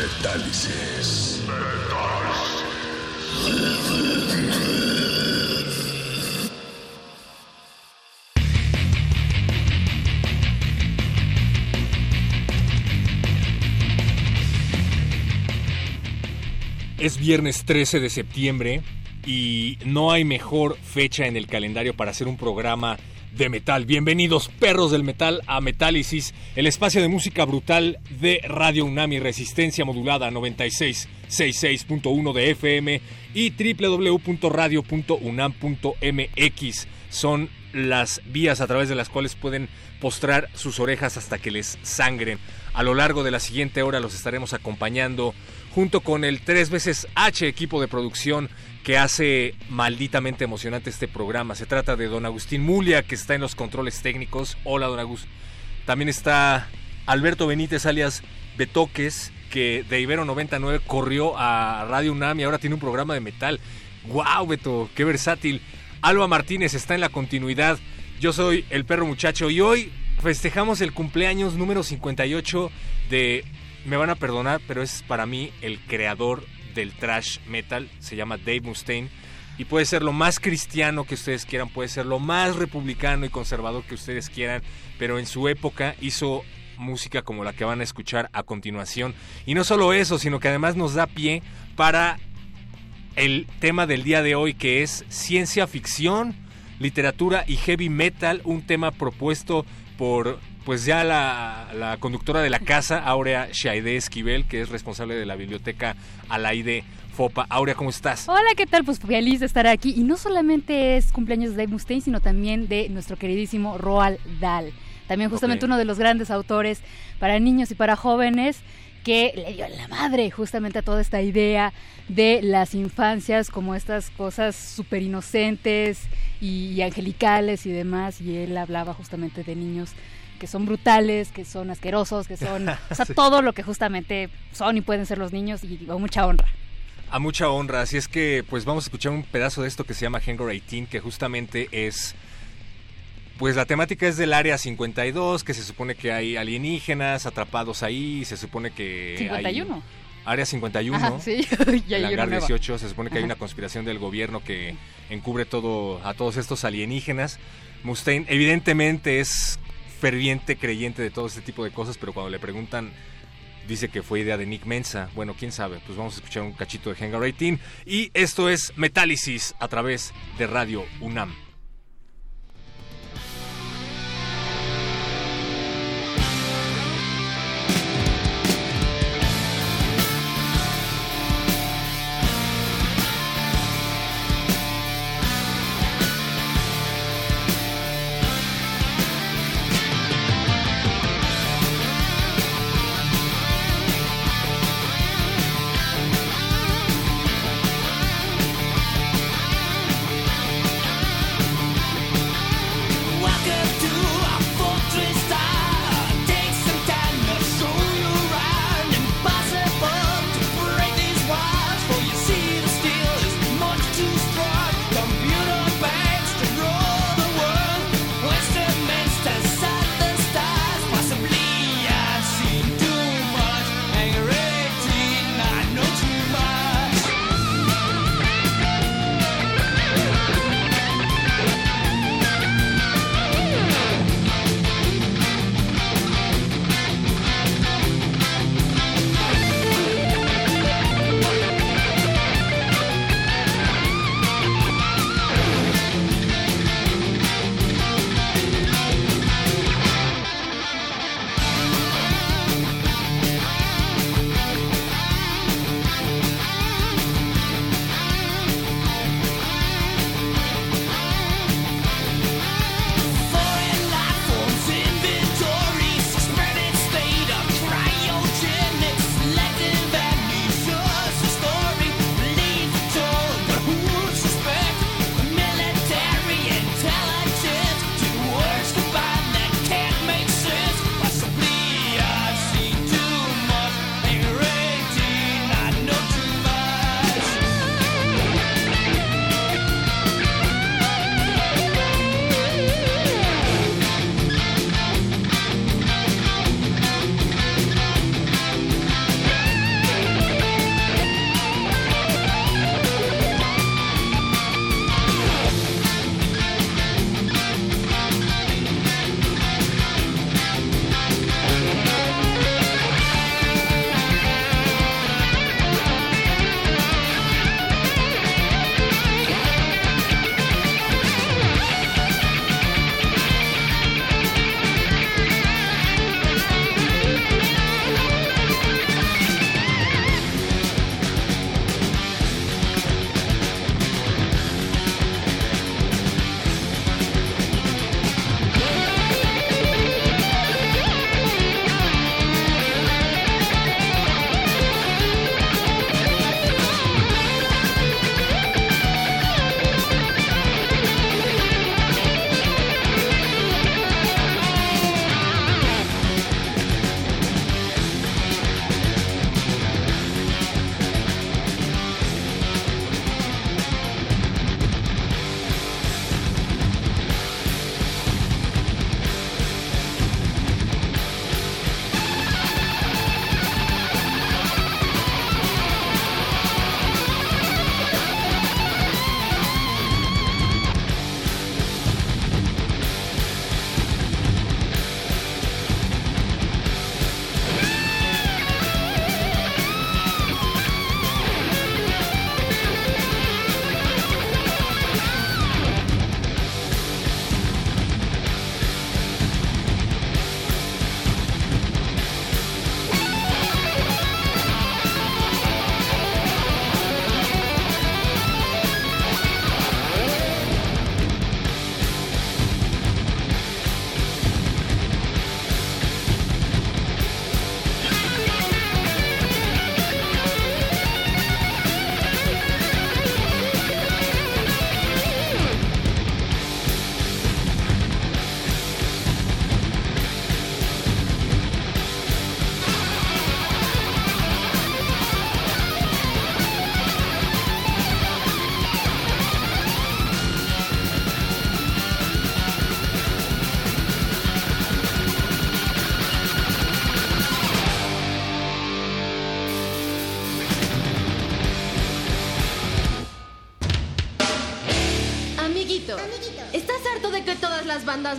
Metálisis. Es viernes 13 de septiembre y no hay mejor fecha en el calendario para hacer un programa de metal. Bienvenidos, perros del metal, a Metálisis, el espacio de música brutal de Radio Unami, resistencia modulada 9666.1 de FM y www.radio.unam.mx. Son las vías a través de las cuales pueden postrar sus orejas hasta que les sangren. A lo largo de la siguiente hora los estaremos acompañando junto con el tres veces H equipo de producción que hace malditamente emocionante este programa. Se trata de don Agustín Mulia, que está en los controles técnicos. Hola, don Agustín. También está Alberto Benítez, alias Betoques, que de Ibero 99 corrió a Radio UNAM y ahora tiene un programa de metal. ¡Wow, Beto! ¡Qué versátil! Alba Martínez está en la continuidad. Yo soy el perro muchacho y hoy festejamos el cumpleaños número 58 de, me van a perdonar, pero es para mí el creador del trash metal, se llama Dave Mustaine. Y puede ser lo más cristiano que ustedes quieran, puede ser lo más republicano y conservador que ustedes quieran, pero en su época hizo música como la que van a escuchar a continuación. Y no solo eso, sino que además nos da pie para el tema del día de hoy, que es ciencia ficción, literatura y heavy metal, un tema propuesto por pues ya la, conductora de la casa, Aurea Shaide Esquivel, que es responsable de la biblioteca Alaide Fopa. Aurea, ¿cómo estás? Hola, ¿qué tal? Pues feliz de estar aquí. Y no solamente es cumpleaños de Dave Mustaine, sino también de nuestro queridísimo Roald Dahl. También justamente uno de los grandes autores para niños y para jóvenes que le dio la madre justamente a toda esta idea de las infancias como estas cosas súper inocentes y angelicales y demás. Y él hablaba justamente de niños que son brutales, que son asquerosos, que son, o sea, todo lo que justamente son y pueden ser los niños y a mucha honra. A mucha honra, así es que pues vamos a escuchar un pedazo de esto que se llama Hangar 18, que justamente es pues la temática es del área 52, que se supone que hay alienígenas atrapados ahí, se supone que 51. área 51, Ajá, sí. el hangar 18, se supone que hay una conspiración del gobierno que encubre todo a todos estos alienígenas. Mustaine evidentemente es ferviente creyente de todo este tipo de cosas, pero cuando le preguntan dice que fue idea de Nick Mensa. Bueno, quién sabe, pues vamos a escuchar un cachito de Hangar 18 y esto es Metálisis a través de Radio UNAM.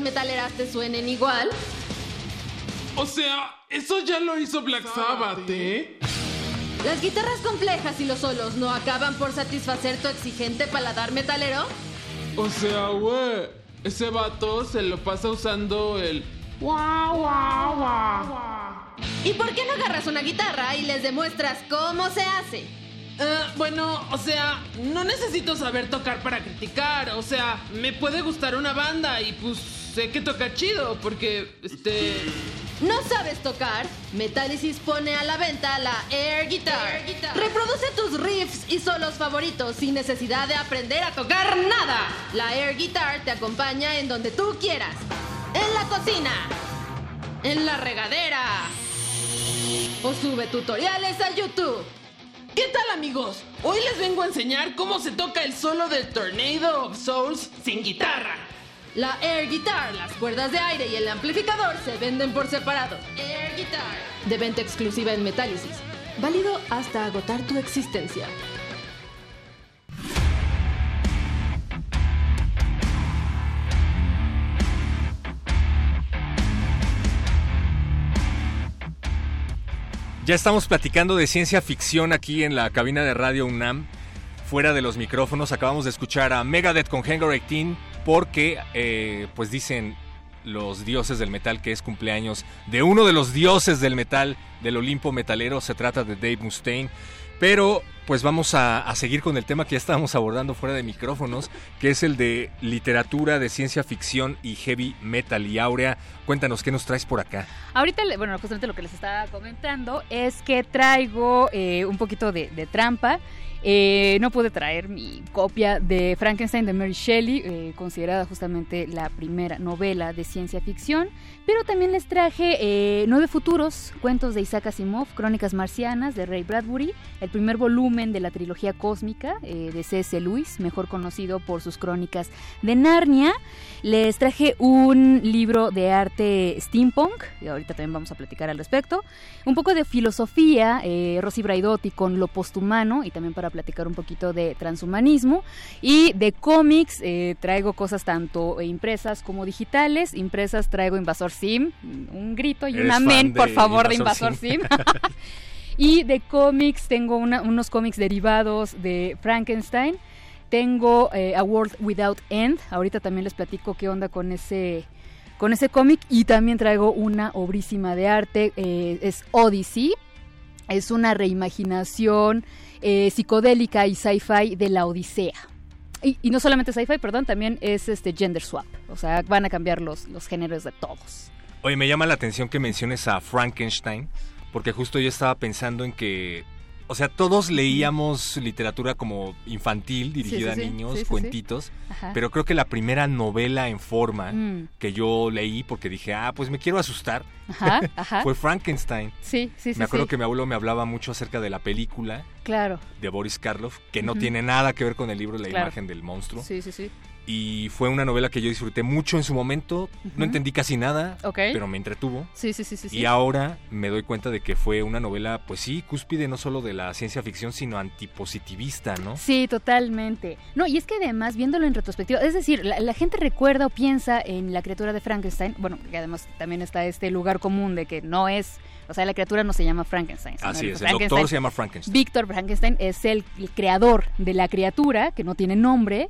Metaleras te suenen igual? O sea, eso ya lo hizo Black Sabbath, ¿eh? ¿Las guitarras complejas y los solos no acaban por satisfacer tu exigente paladar metalero? O sea, güey, ese vato se lo pasa usando el guau, guau, guau. ¿Y por qué no agarras una guitarra y les demuestras cómo se hace? Eh, bueno, o sea, no necesito saber tocar para criticar. O sea, me puede gustar una banda y pues sé que toca chido porque, este... ¿No sabes tocar? Metallicis pone a la venta la Air Guitar. Reproduce tus riffs y solos favoritos sin necesidad de aprender a tocar nada. La Air Guitar te acompaña en donde tú quieras. En la cocina. En la regadera. O sube tutoriales a YouTube. ¿Qué tal amigos? Hoy les vengo a enseñar cómo se toca el solo de Tornado of Souls sin guitarra. La Air Guitar, las cuerdas de aire y el amplificador se venden por separado. Air Guitar. De venta exclusiva en Metálisis. Válido hasta agotar tu existencia. Ya estamos platicando de ciencia ficción aquí en la cabina de Radio UNAM. Fuera de los micrófonos acabamos de escuchar a Megadeth con Hangar 18 porque eh, pues dicen los dioses del metal que es cumpleaños de uno de los dioses del metal del Olimpo metalero, se trata de Dave Mustaine. Pero pues vamos a, seguir con el tema que ya estábamos abordando fuera de micrófonos, que es el de literatura de ciencia ficción y heavy metal. Y Aurea, cuéntanos qué nos traes por acá. Ahorita, bueno, justamente lo que les estaba comentando es que traigo eh, un poquito de trampa. Eh, no pude traer mi copia de Frankenstein de Mary Shelley, eh, considerada justamente la primera novela de ciencia ficción, pero también les traje eh, Nueve Futuros, cuentos de Isaac Asimov, Crónicas Marcianas de Ray Bradbury, el primer volumen de la trilogía cósmica eh, de C.S. Lewis, mejor conocido por sus crónicas de Narnia. Les traje un libro de arte steampunk, y ahorita también vamos a platicar al respecto, un poco de filosofía, eh, Rosy Braidotti con lo posthumano y también para platicar un poquito de transhumanismo. Y de cómics eh, traigo cosas tanto impresas como digitales. Impresas traigo Invasor Sim, un grito y un amén, por favor, de Invasor Sim. y de cómics tengo una, unos cómics derivados de Frankenstein. Tengo eh, A World Without End. Ahorita también les platico qué onda con ese con ese cómic y también traigo una obrísima de arte, eh, es Odyssey, es una reimaginación eh, psicodélica y sci-fi de la Odisea. Y, y no solamente sci-fi, perdón, también es este gender swap. O sea, van a cambiar los, los géneros de todos. Oye, me llama la atención que menciones a Frankenstein, porque justo yo estaba pensando en que, o sea, todos leíamos literatura como infantil, dirigida Sí, sí, sí. a niños, Sí, cuentitos, pero creo que la primera novela en forma Mm. que yo leí, porque dije, ah, pues me quiero asustar, Ajá, ajá. fue Frankenstein. Sí, sí, sí. me acuerdo que mi abuelo me hablaba mucho acerca de la película Claro. de Boris Karloff, que no tiene nada que ver con el libro La Claro. imagen del monstruo. Sí, sí, sí. Y fue una novela que yo disfruté mucho en su momento. No entendí casi nada, Ok. pero me entretuvo. Sí, sí, sí, sí. sí. Y ahora me doy cuenta de que fue una novela, pues sí, cúspide no solo de la ciencia ficción, sino antipositivista, ¿no? Sí, totalmente. No, y es que además, viéndolo en retrospectiva, es decir, la, la gente recuerda o piensa en la criatura de Frankenstein, bueno, que además también está este lugar común de que no es, o sea, la criatura no se llama Frankenstein. Así es, el doctor se llama Frankenstein. Víctor Frankenstein es el, el creador de la criatura, que no tiene nombre.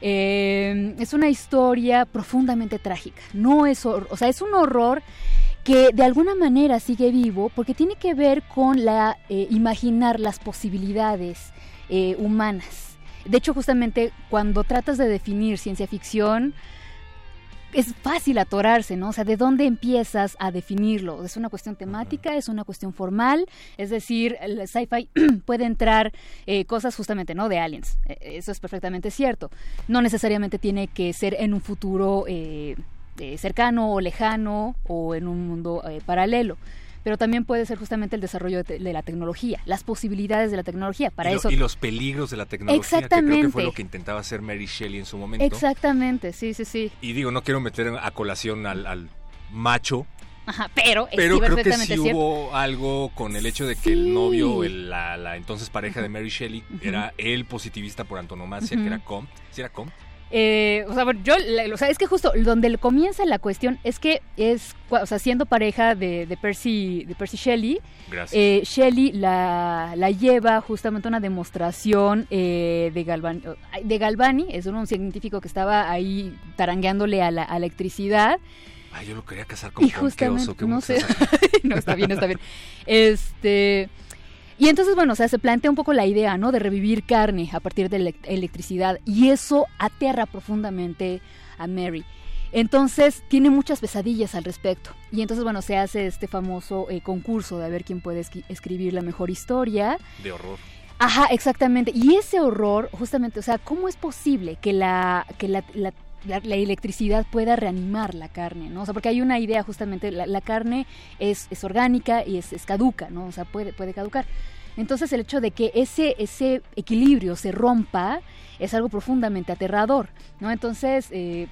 Eh, es una historia profundamente trágica. No es, o sea, es un horror que de alguna manera sigue vivo porque tiene que ver con la eh, imaginar las posibilidades eh, humanas. De hecho, justamente cuando tratas de definir ciencia ficción, es fácil atorarse, ¿no? O sea, ¿de dónde empiezas a definirlo? ¿Es una cuestión temática? ¿Es una cuestión formal? Es decir, el sci-fi puede entrar eh, cosas justamente, ¿no? De aliens. Eh, Eso es perfectamente cierto. No necesariamente tiene que ser en un futuro eh, eh, cercano o lejano o en un mundo eh, paralelo. Pero también puede ser justamente el desarrollo de, te- de la tecnología, las posibilidades de la tecnología. Para y, lo- eso. y los peligros de la tecnología, que creo que Exactamente. fue lo que intentaba hacer Mary Shelley en su momento. Exactamente, sí, sí, sí. Y digo, no quiero meter a colación al, al macho, Ajá, pero, pero creo que sí cierto. hubo algo con el hecho de que Sí. el novio, el- la, la entonces pareja de Mary Shelley, Ujú. era el positivista por antonomasia, Ujú. que era Comte. ¿Sí era Comte? Eh, o sea, yo, o sea, es que justo donde comienza la cuestión es que es, o sea, siendo pareja de, de Percy, de Percy Shelley, eh, Shelley la, la, lleva justamente a una demostración eh, de, Galvani, de Galvani, es un científico que estaba ahí tarangueándole a la electricidad. Ay, yo lo quería casar con, y justamente, no sé, no está bien, está bien. Este y entonces, bueno, o sea, se plantea un poco la idea, ¿no? De revivir carne a partir de electricidad. Y eso aterra profundamente a Mary. Entonces, tiene muchas pesadillas al respecto. Y entonces, bueno, se hace este famoso eh, concurso de a ver quién puede escribir la mejor historia. De horror. Ajá, exactamente. Y ese horror, justamente, o sea, ¿cómo es posible que la, que la, electricidad pueda reanimar la carne, ¿no? O sea, porque hay una idea justamente, la, carne es, es, orgánica y es, caduca, ¿no? O sea, puede, puede caducar. Entonces el hecho de que ese, ese equilibrio se rompa es algo profundamente aterrador, ¿no? Entonces, eh,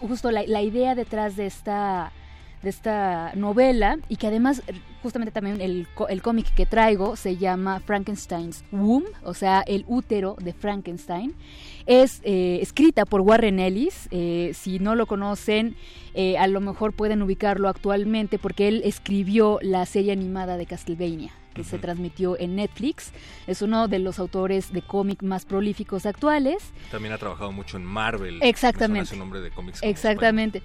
justo la, idea detrás de esta de esta novela y que además justamente también el, el cómic que traigo se llama Frankenstein's Womb, o sea, el útero de Frankenstein. Es eh, escrita por Warren Ellis, eh, si no lo conocen, a lo mejor pueden ubicarlo actualmente porque él escribió la serie animada de Castlevania que se transmitió en Netflix. Es uno de los autores de cómic más prolíficos actuales. También ha trabajado mucho en Marvel. Exactamente. Su nombre de cómics. Exactamente.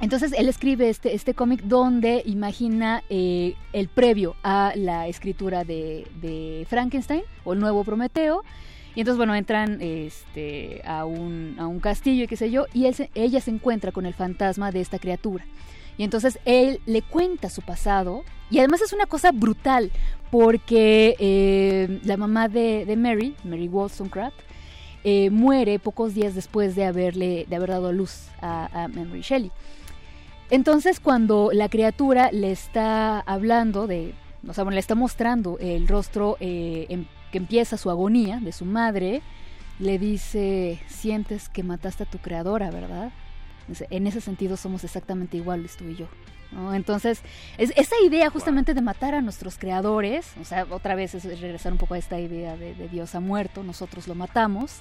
Entonces él escribe este, este cómic donde imagina eh, el previo a la escritura de, Frankenstein o el nuevo Prometeo. Y entonces, bueno, entran este, a, un, a un castillo y qué sé yo, y ella se encuentra con el fantasma de esta criatura. Y entonces él le cuenta su pasado, y además es una cosa brutal, porque eh, la mamá de, Mary, Mary Wollstonecraft, eh, muere pocos días después de haberle de haber dado a luz a, Mary Shelley. Entonces cuando la criatura le está hablando de, o sea, bueno, le está mostrando el rostro eh, em, que empieza su agonía de su madre, le dice, sientes que mataste a tu creadora, ¿verdad? En ese sentido somos exactamente iguales tú y yo. Entonces, es, esa idea justamente de matar a nuestros creadores, o sea, otra vez es regresar un poco a esta idea de, de Dios ha muerto, nosotros lo matamos,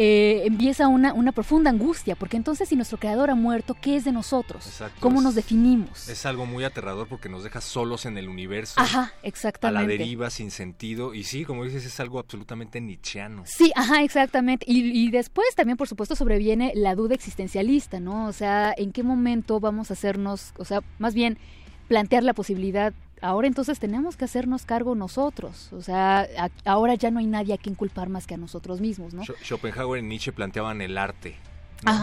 eh, empieza una, una, profunda angustia, porque entonces si nuestro creador ha muerto, ¿qué es de nosotros? ¿Cómo nos definimos? Es algo muy aterrador porque nos deja solos en el universo. Ajá, exactamente. A la deriva, sin sentido. Y sí, como dices, es algo absolutamente nietzscheano. Sí, ajá, exactamente. Y, y después también, por supuesto, sobreviene la duda existencialista, ¿no? O sea, ¿en qué momento vamos a hacernos, o sea, más bien plantear la posibilidad ahora entonces tenemos que hacernos cargo nosotros. O sea, ahora ya no hay nadie a quien culpar más que a nosotros mismos, ¿no? Schopenhauer y Nietzsche planteaban el arte.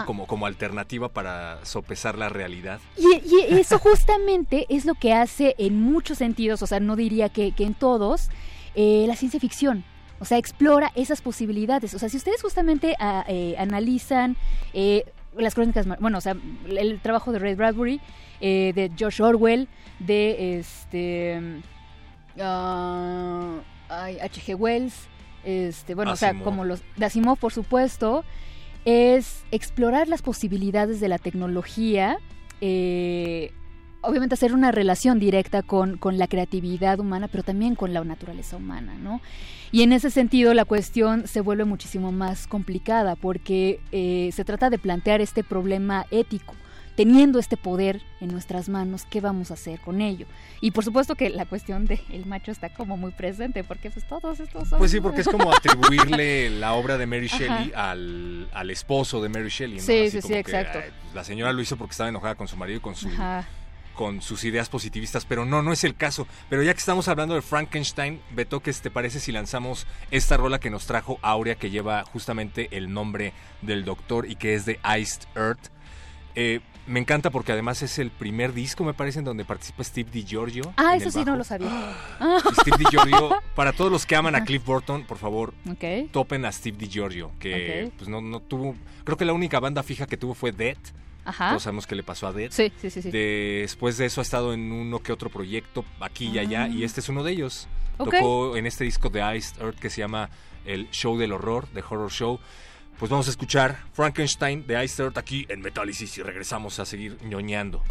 Como, como alternativa para sopesar la realidad. Y, eso justamente es lo que hace en muchos sentidos, o sea, no diría que, en todos, eh, la ciencia ficción. O sea, explora esas posibilidades. O sea, si ustedes justamente ah, eh, analizan eh, las crónicas, bueno, o sea, el trabajo de Ray Bradbury, eh, de George Orwell, de este uh, ah, H.G. Wells, este, bueno, o sea, como los de Asimov, por supuesto, es explorar las posibilidades de la tecnología. Eh, obviamente hacer una relación directa con, con, la creatividad humana, pero también con la naturaleza humana, ¿no? Y en ese sentido la cuestión se vuelve muchísimo más complicada porque eh, se trata de plantear este problema ético teniendo este poder en nuestras manos, ¿qué vamos a hacer con ello? Y por supuesto que la cuestión del el macho está como muy presente, porque pues todos estos son... Pues sí, porque es como atribuirle la obra de Mary Shelley al, al, esposo de Mary Shelley. ¿no? Sí, sí, sí, exacto. la señora lo hizo porque estaba enojada con su marido y con su... con sus ideas positivistas, pero no, no es el caso. Pero ya que estamos hablando de Frankenstein, Beto, ¿qué te parece si lanzamos esta rola que nos trajo Aurea, que lleva justamente el nombre del doctor y que es de Iced Earth? Eh, me encanta porque además es el primer disco, me parece, en donde participa Steve DiGiorgio. Ah, eso sí no lo sabía. Steve DiGiorgio, para todos los que aman a Cliff Burton, por favor, topen a Steve DiGiorgio, que pues no, no tuvo, creo que la única banda fija que tuvo fue Dead. Ajá. Todos sabemos qué le pasó a Dead. Sí, sí, sí, Después de eso ha estado en uno que otro proyecto aquí y allá, y este es uno de ellos. Tocó en este disco de Iced Earth que se llama El Show del Horror, The Horror Show. Pues vamos a escuchar Frankenstein de Ice Earth aquí en Metálisis y regresamos a seguir ñoñando.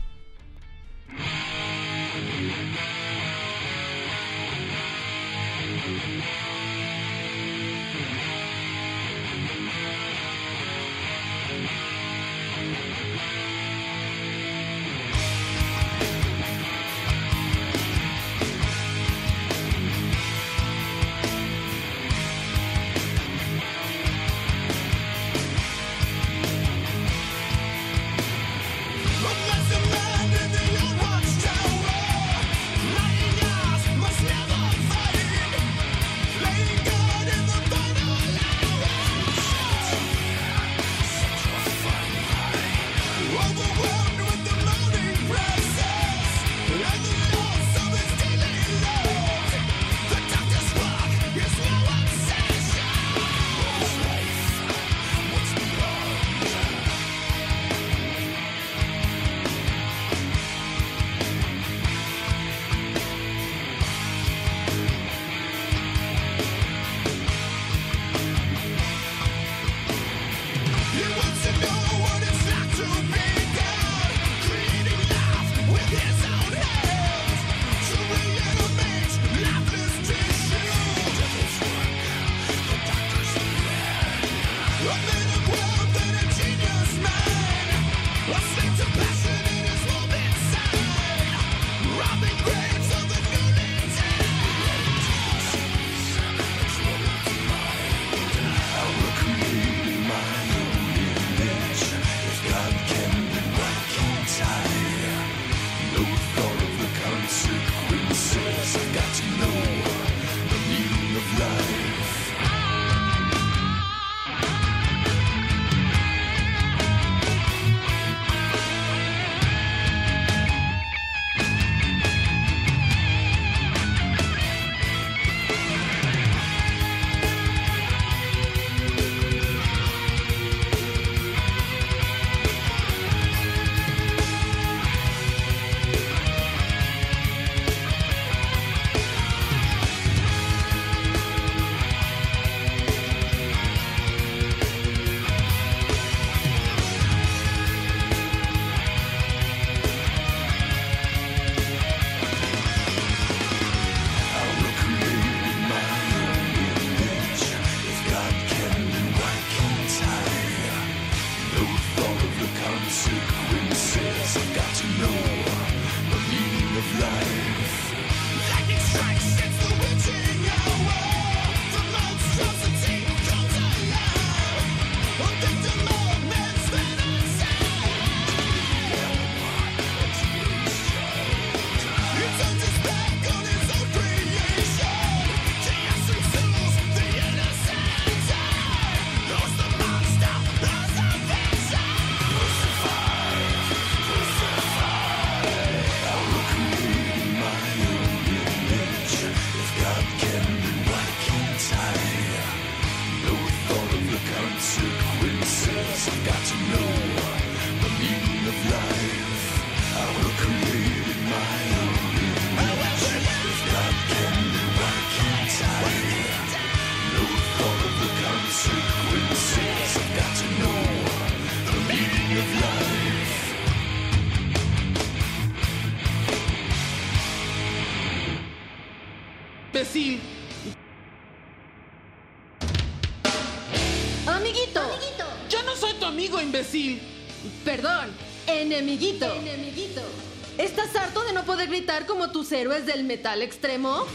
Héroes del metal extremo?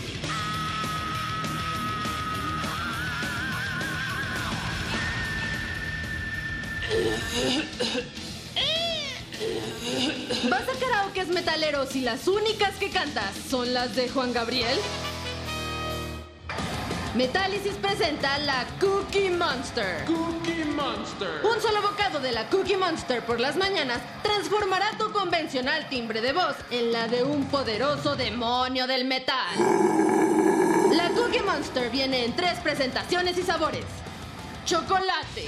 ¿Vas a karaokes metaleros y las únicas que cantas son las de Juan Gabriel? Metálisis presenta la Cookie Monster. Cookie Monster. Un solo bocado de la Cookie Monster por las mañanas transformará tu convencional timbre de voz en la de un poderoso demonio del metal. La Cookie Monster viene en tres presentaciones y sabores. Chocolate,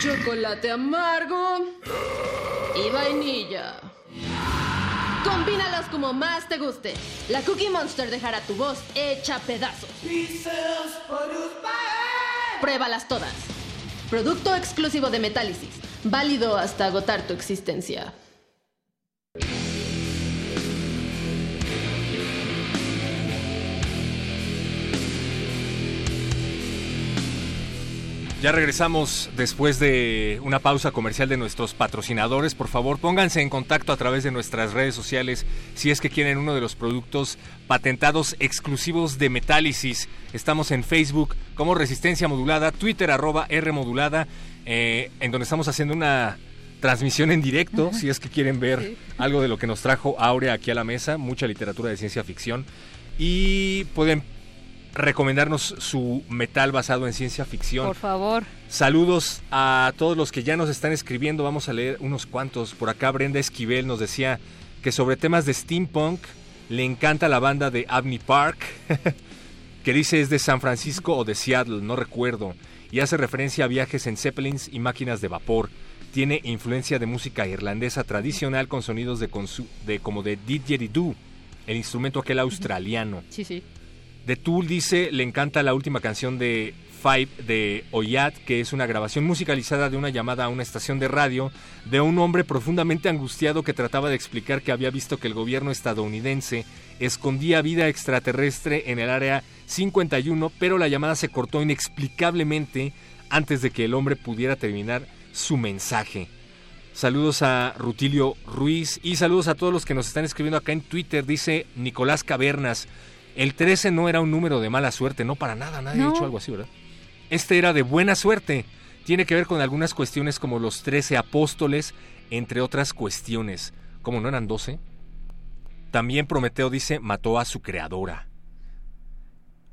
chocolate amargo y vainilla. Combínalos como más te guste. La Cookie Monster dejará tu voz hecha pedazos. Pruébalas todas. Producto exclusivo de Metálisis. Válido hasta agotar tu existencia. Ya regresamos después de una pausa comercial de nuestros patrocinadores. Por favor, pónganse en contacto a través de nuestras redes sociales si es que quieren uno de los productos patentados exclusivos de Metálisis. Estamos en Facebook como Resistencia Modulada, Twitter arroba R Modulada, eh, en donde estamos haciendo una transmisión en directo, si es que quieren ver algo de lo que nos trajo Aurea aquí a la mesa, mucha literatura de ciencia ficción. Y pueden recomendarnos su metal basado en ciencia ficción. Por favor. Saludos a todos los que ya nos están escribiendo. Vamos a leer unos cuantos. Por acá Brenda Esquivel nos decía que sobre temas de steampunk le encanta la banda de Abney Park, que dice es de San Francisco o de Seattle, no recuerdo, y hace referencia a viajes en zeppelins y máquinas de vapor. Tiene influencia de música irlandesa tradicional con sonidos de, de como de didgeridoo, el instrumento aquel australiano. Sí, sí. The Tool dice, le encanta la última canción de Five de Oyat, que es una grabación musicalizada de una llamada a una estación de radio de un hombre profundamente angustiado que trataba de explicar que había visto que el gobierno estadounidense escondía vida extraterrestre en el área 51, pero la llamada se cortó inexplicablemente antes de que el hombre pudiera terminar su mensaje. Saludos a Rutilio Ruiz y saludos a todos los que nos están escribiendo acá en Twitter, dice Nicolás Cavernas. El 13 no era un número de mala suerte, no para nada, nadie ha dicho algo así, ¿verdad? Este era de buena suerte. Tiene que ver con algunas cuestiones como los 13 apóstoles, entre otras cuestiones. ¿Cómo no eran 12? También Prometeo dice, mató a su creadora.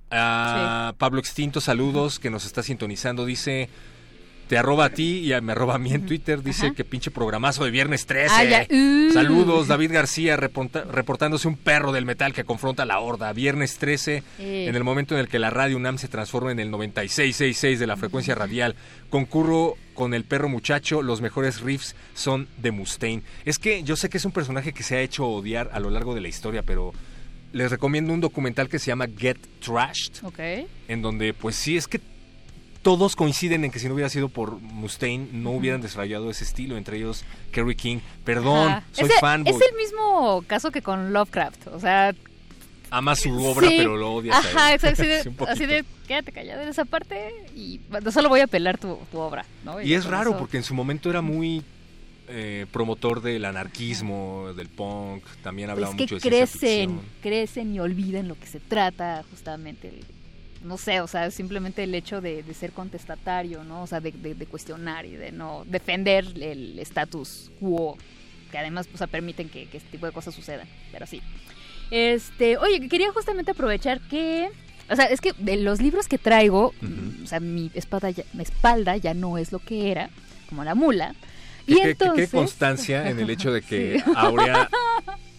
Ah, Pablo Extinto, saludos, que nos está sintonizando, dice, te arroba a ti y me arroba a mí en Twitter. Dice que pinche programazo de viernes 13. Ah, uh. Saludos, David García reportándose un perro del metal que confronta a la horda. Viernes 13, en el momento en el que la radio UNAM se transforma en el 9666 de la frecuencia radial. Concurro con el perro muchacho, los mejores riffs son de Mustaine. Es que yo sé que es un personaje que se ha hecho odiar a lo largo de la historia, pero les recomiendo un documental que se llama Get Trashed. Ok. En donde, pues sí, es que todos coinciden en que si no hubiera sido por Mustaine no hubieran desarrollado ese estilo, entre ellos Kerry King. Perdón, soy fan. Es el mismo caso que con Lovecraft, o sea... Ama su obra, pero lo odias Ajá, exacto, así de, quédate callado en esa parte y no solo voy a pelar tu, obra. Y, es raro porque en su momento era muy eh, promotor del anarquismo, del punk, también hablaba pues mucho de crecen, crecen y olviden lo que se trata justamente el no sé, o sea, simplemente el hecho de, ser contestatario, ¿no? O sea, de, cuestionar y de no defender el status quo, que además, pues, permiten que, este tipo de cosas sucedan, pero sí. Este, oye, quería justamente aprovechar que, o sea, es que de los libros que traigo, o sea, mi espalda, ya, mi espalda ya no es lo que era, como la mula. Y ¿Qué, entonces... qué constancia en el hecho de que Aurea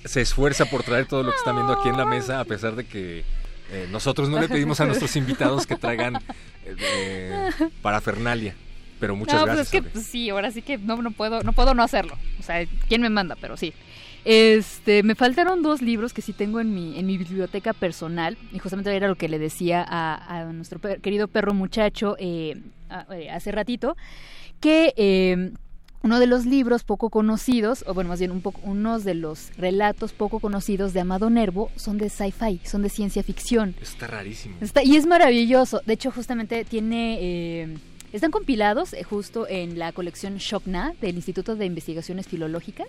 se esfuerza por traer todo lo que están viendo aquí en la mesa, a pesar de que eh, nosotros no le pedimos a nuestros invitados que traigan eh, parafernalia. Pero muchas no, gracias. Pues es que pues, sí, ahora sí que no, no puedo, no puedo no hacerlo. O sea, ¿quién me manda? Pero sí. Este, me faltaron dos libros que sí tengo en mi, en mi biblioteca personal. Y justamente era lo que le decía a, nuestro querido perro muchacho eh, hace ratito. Que uno de los libros poco conocidos, o bueno, más bien un poco, unos de los relatos poco conocidos de Amado Nervo son de sci-fi, son de ciencia ficción. Está rarísimo. Está, y es maravilloso. De hecho, justamente tiene... Eh, están compilados eh, justo en la colección Shokna del Instituto de Investigaciones Filológicas.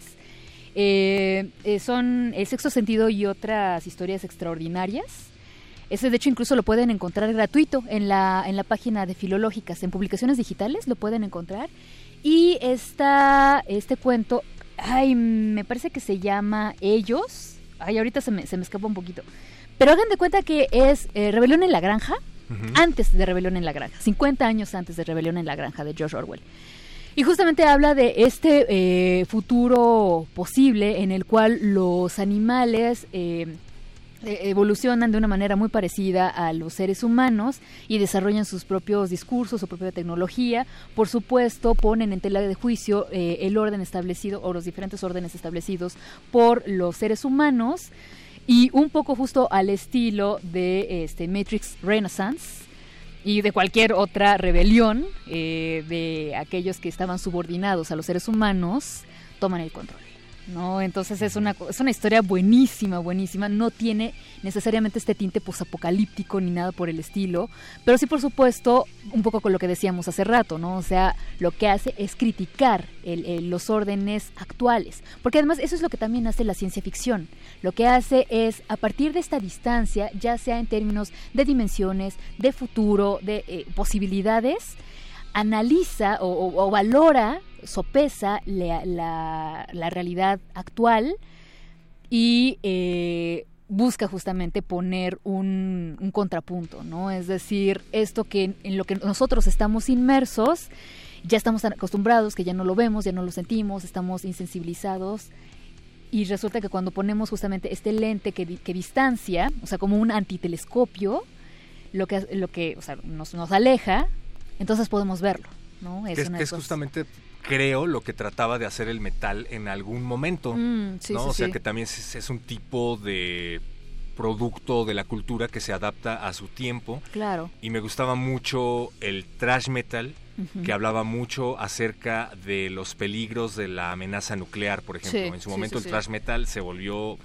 Eh, son El sexto sentido y otras historias extraordinarias. Ese de hecho incluso lo pueden encontrar gratuito en la, en la página de Filológicas, en publicaciones digitales lo pueden encontrar. Y está este cuento, ay, me parece que se llama Ellos. Ay, ahorita se me, se me escapa un poquito. Pero hagan de cuenta que es eh, Rebelión en la Granja, antes de Rebelión en la Granja, 50 años antes de Rebelión en la Granja de George Orwell. Y justamente habla de este eh, futuro posible en el cual los animales eh, eh, evolucionan de una manera muy parecida a los seres humanos y desarrollan sus propios discursos, su propia tecnología. Por supuesto, ponen en tela de juicio eh, el orden establecido o los diferentes órdenes establecidos por los seres humanos y un poco justo al estilo de este Matrix Renaissance y de cualquier otra rebelión eh, de aquellos que estaban subordinados a los seres humanos toman el control. ¿No? Entonces es una, es una historia buenísima, buenísima. No tiene necesariamente este tinte posapocalíptico ni nada por el estilo, pero sí, por supuesto, un poco con lo que decíamos hace rato, ¿no? O sea, lo que hace es criticar los órdenes actuales, porque además eso es lo que también hace la ciencia ficción. Lo que hace es, a partir de esta distancia, ya sea en términos de dimensiones, de futuro, de eh, posibilidades, analiza o, valora, sopesa la, la, realidad actual y eh, busca justamente poner un, un, contrapunto, ¿no? Es decir, esto que en lo que nosotros estamos inmersos, ya estamos tan acostumbrados que ya no lo vemos, ya no lo sentimos, estamos insensibilizados. Y resulta que cuando ponemos justamente este lente que, que distancia, o sea, como un antitelescopio, lo que, lo que o sea, nos, nos aleja, entonces podemos verlo, ¿no? Es, que es, justamente creo lo que trataba de hacer el metal en algún momento, mm, ¿no? o sea que también es, un tipo de producto de la cultura que se adapta a su tiempo. Claro. Y me gustaba mucho el thrash metal, que hablaba mucho acerca de los peligros de la amenaza nuclear, por ejemplo. en su momento el thrash metal se volvió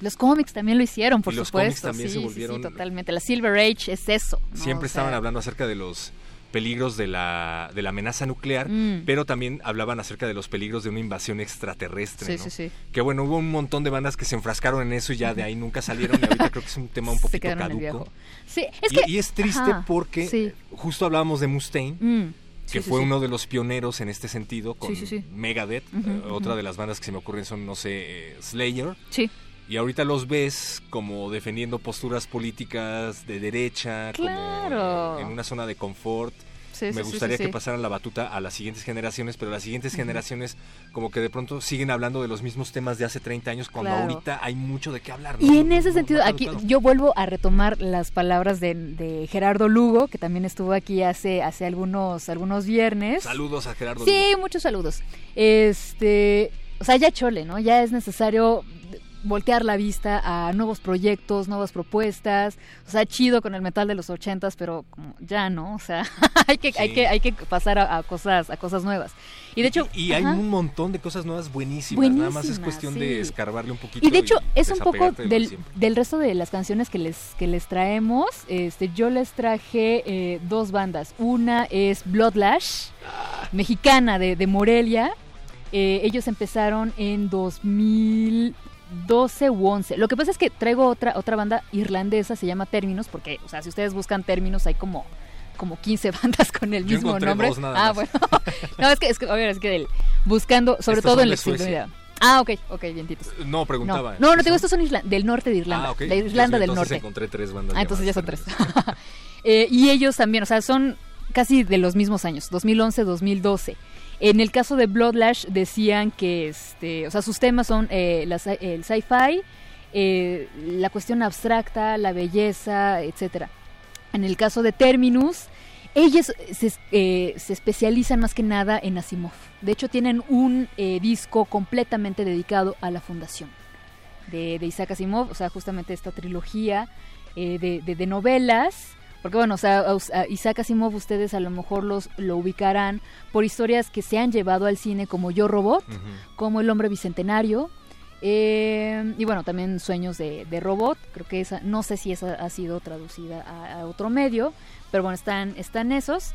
los cómics también lo hicieron, por supuesto. Los cómics también se volvieron. totalmente. La Silver Age es eso. Siempre estaban hablando acerca de los peligros de la, de la amenaza nuclear, mm. pero también hablaban acerca de los peligros de una invasión extraterrestre. Sí, sí, sí. Que bueno, hubo un montón de bandas que se enfrascaron en eso y ya de ahí nunca salieron y ahorita creo que es un tema un poquito caduco. Sí, es que, y, es triste porque justo hablábamos de Mustaine. Mm. que fue uno de los pioneros en este sentido con Megadeth. Eh, otra de las bandas que se me ocurren son, no sé, eh, Slayer. Sí y ahorita los ves como defendiendo posturas políticas de derecha, como en una zona de confort. Me gustaría que pasaran la batuta a las siguientes generaciones, pero las siguientes generaciones como que de pronto siguen hablando de los mismos temas de hace 30 años cuando ahorita hay mucho de qué hablar. Y en ese sentido, aquí yo vuelvo a retomar las palabras de, Gerardo Lugo, que también estuvo aquí hace, hace algunos, algunos viernes. Saludos a Gerardo Sí, muchos saludos. Este, o sea, ya chole, ¿no? Ya es necesario voltear la vista a nuevos proyectos, nuevas propuestas. O sea, chido con el metal de los ochentas, pero como ya no, o sea, hay que, hay que, hay que pasar a, cosas, a cosas nuevas. Y de hecho, y, hay un montón de cosas nuevas buenísimas, nada más es cuestión de escarbarle un poquito. Y de hecho, es un poco del, del, resto de las canciones que les, que les traemos. Este, yo les traje eh, dos bandas. Una es Bloodlash, mexicana de, de Morelia. Eh, ellos empezaron en 2000 12 u 11. Lo que pasa es que traigo otra, otra banda irlandesa, se llama Términos, porque, o sea, si ustedes buscan Términos, hay como como 15 bandas con el mismo nombre. ah, bueno. no, es que, es que, es que buscando, sobre todo en el estilo Ah, ok, ok, vientitos. No, preguntaba. No, no, te digo, estos son del norte de Irlanda. Ah, okay. La Irlanda del norte. encontré tres bandas. Ah, entonces ya son tres. eh, y ellos también, o sea, son casi de los mismos años, 2011, 2012. En el caso de Bloodlash decían que, este, o sea, sus temas son eh, el sci-fi, eh, la cuestión abstracta, la belleza, etcétera. En el caso de Terminus, ellos se, eh, se, especializan más que nada en Asimov. De hecho, tienen un disco completamente dedicado a la fundación de, Isaac Asimov, o sea, justamente esta trilogía de, de, novelas Porque bueno, o sea, Isaac Asimov ustedes a lo mejor los lo ubicarán por historias que se han llevado al cine como Yo Robot, como El Hombre Bicentenario, eh, y bueno, también Sueños de, Robot, creo que esa, no sé si esa ha sido traducida a, otro medio, pero bueno, están, están esos.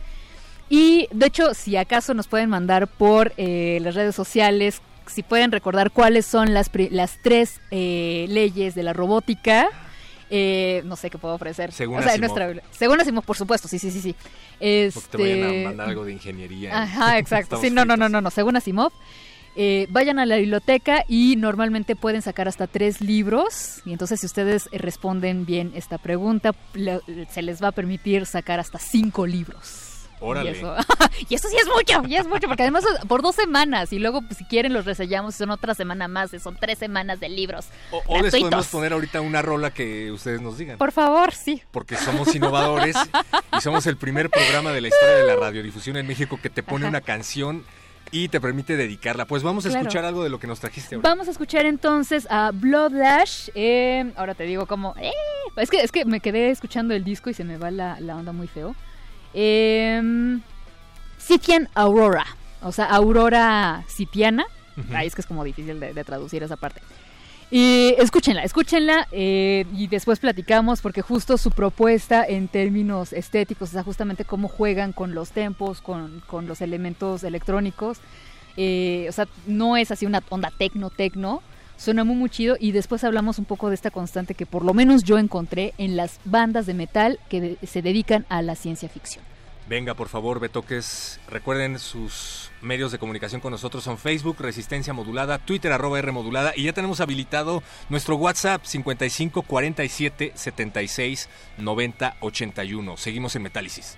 Y de hecho, si acaso nos pueden mandar por eh, las redes sociales, si pueden recordar cuáles son las, las tres eh, leyes de la robótica. No sé qué puedo ofrecer. Según o Nuestra, según Asimov, por supuesto, sí, sí, sí, sí. Este... te vayan a este, mandar algo de ingeniería. Ajá, exacto. sí, no, no, no, no, no, según Asimov. Eh, vayan a la biblioteca y normalmente pueden sacar hasta tres libros. Y entonces si ustedes responden bien esta pregunta, se les va a permitir sacar hasta cinco libros. Órale. Y eso, sí es mucho, y es mucho, porque además por dos semanas y luego pues, si quieren los reseñamos son otra semana más, son tres semanas de libros. O, les podemos poner ahorita una rola que ustedes nos digan. Por favor, sí. Porque somos innovadores y somos el primer programa de la historia de la radiodifusión en México que te pone una canción y te permite dedicarla. Pues vamos a escuchar algo de lo que nos trajiste ahora. Vamos a escuchar entonces a Blood Dash. Eh, ahora te digo como... Eh, es, que, es que me quedé escuchando el disco y se me va la, onda muy feo. Eh, Aurora. O sea, Aurora Sitiana. Ahí es que es como difícil de traducir esa parte. Y escúchenla, escúchenla eh, y después platicamos porque justo su propuesta en términos estéticos, o sea, justamente cómo juegan con los tempos, con, con los elementos electrónicos. Eh, o sea, no es así una onda tecno-tecno, suena muy, muy chido y después hablamos un poco de esta constante que por lo menos yo encontré en las bandas de metal que se dedican a la ciencia ficción. Venga, por favor, Betoques. Recuerden sus medios de comunicación con nosotros son Facebook, Resistencia Modulada, Twitter, arroba R Modulada. Y ya tenemos habilitado nuestro WhatsApp 55 47 76 90 81. Seguimos en Metálisis.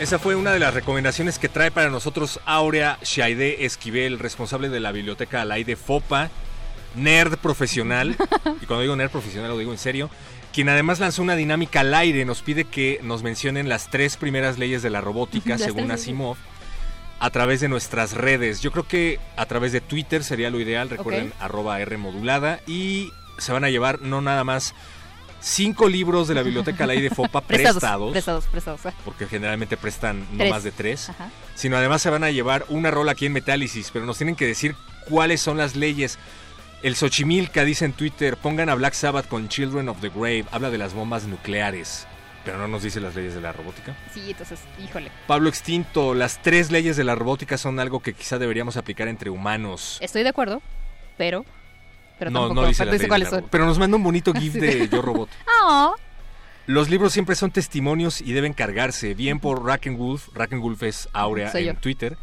Esa fue una de las recomendaciones que trae para nosotros Aurea Shaide Esquivel, responsable de la biblioteca Alaide FOPA, nerd profesional, y cuando digo nerd profesional lo digo en serio, quien además lanzó una dinámica al aire, nos pide que nos mencionen las tres primeras leyes de la robótica, según. Asimov, a través de nuestras redes. Yo creo que a través de Twitter sería lo ideal, recuerden, Ok. arroba R modulada, y se van a llevar no nada más cinco libros de la biblioteca Alaide FOPA Prestados, prestados prestados, prestados. ah. porque generalmente prestan no Tres. más de tres, Ajá. sino además se van a llevar una rola aquí en Metálisis, pero nos tienen que decir cuáles son las leyes. El Xochimilca dice en Twitter, pongan a Black Sabbath con Children of the Grave, habla de las bombas nucleares, pero no nos dice las leyes de la robótica. Sí, entonces, híjole. Pablo Extinto, las tres leyes de la robótica son algo que quizá deberíamos aplicar entre humanos. Estoy de acuerdo, pero. Pero no, tampoco. no dice cuáles son. ro- Pero nos manda un bonito GIF Sí. de Yo Robot. Ah, Los libros siempre son testimonios y deben cargarse, bien por Wolf. Wolf es Aurea Soy en yo. Twitter.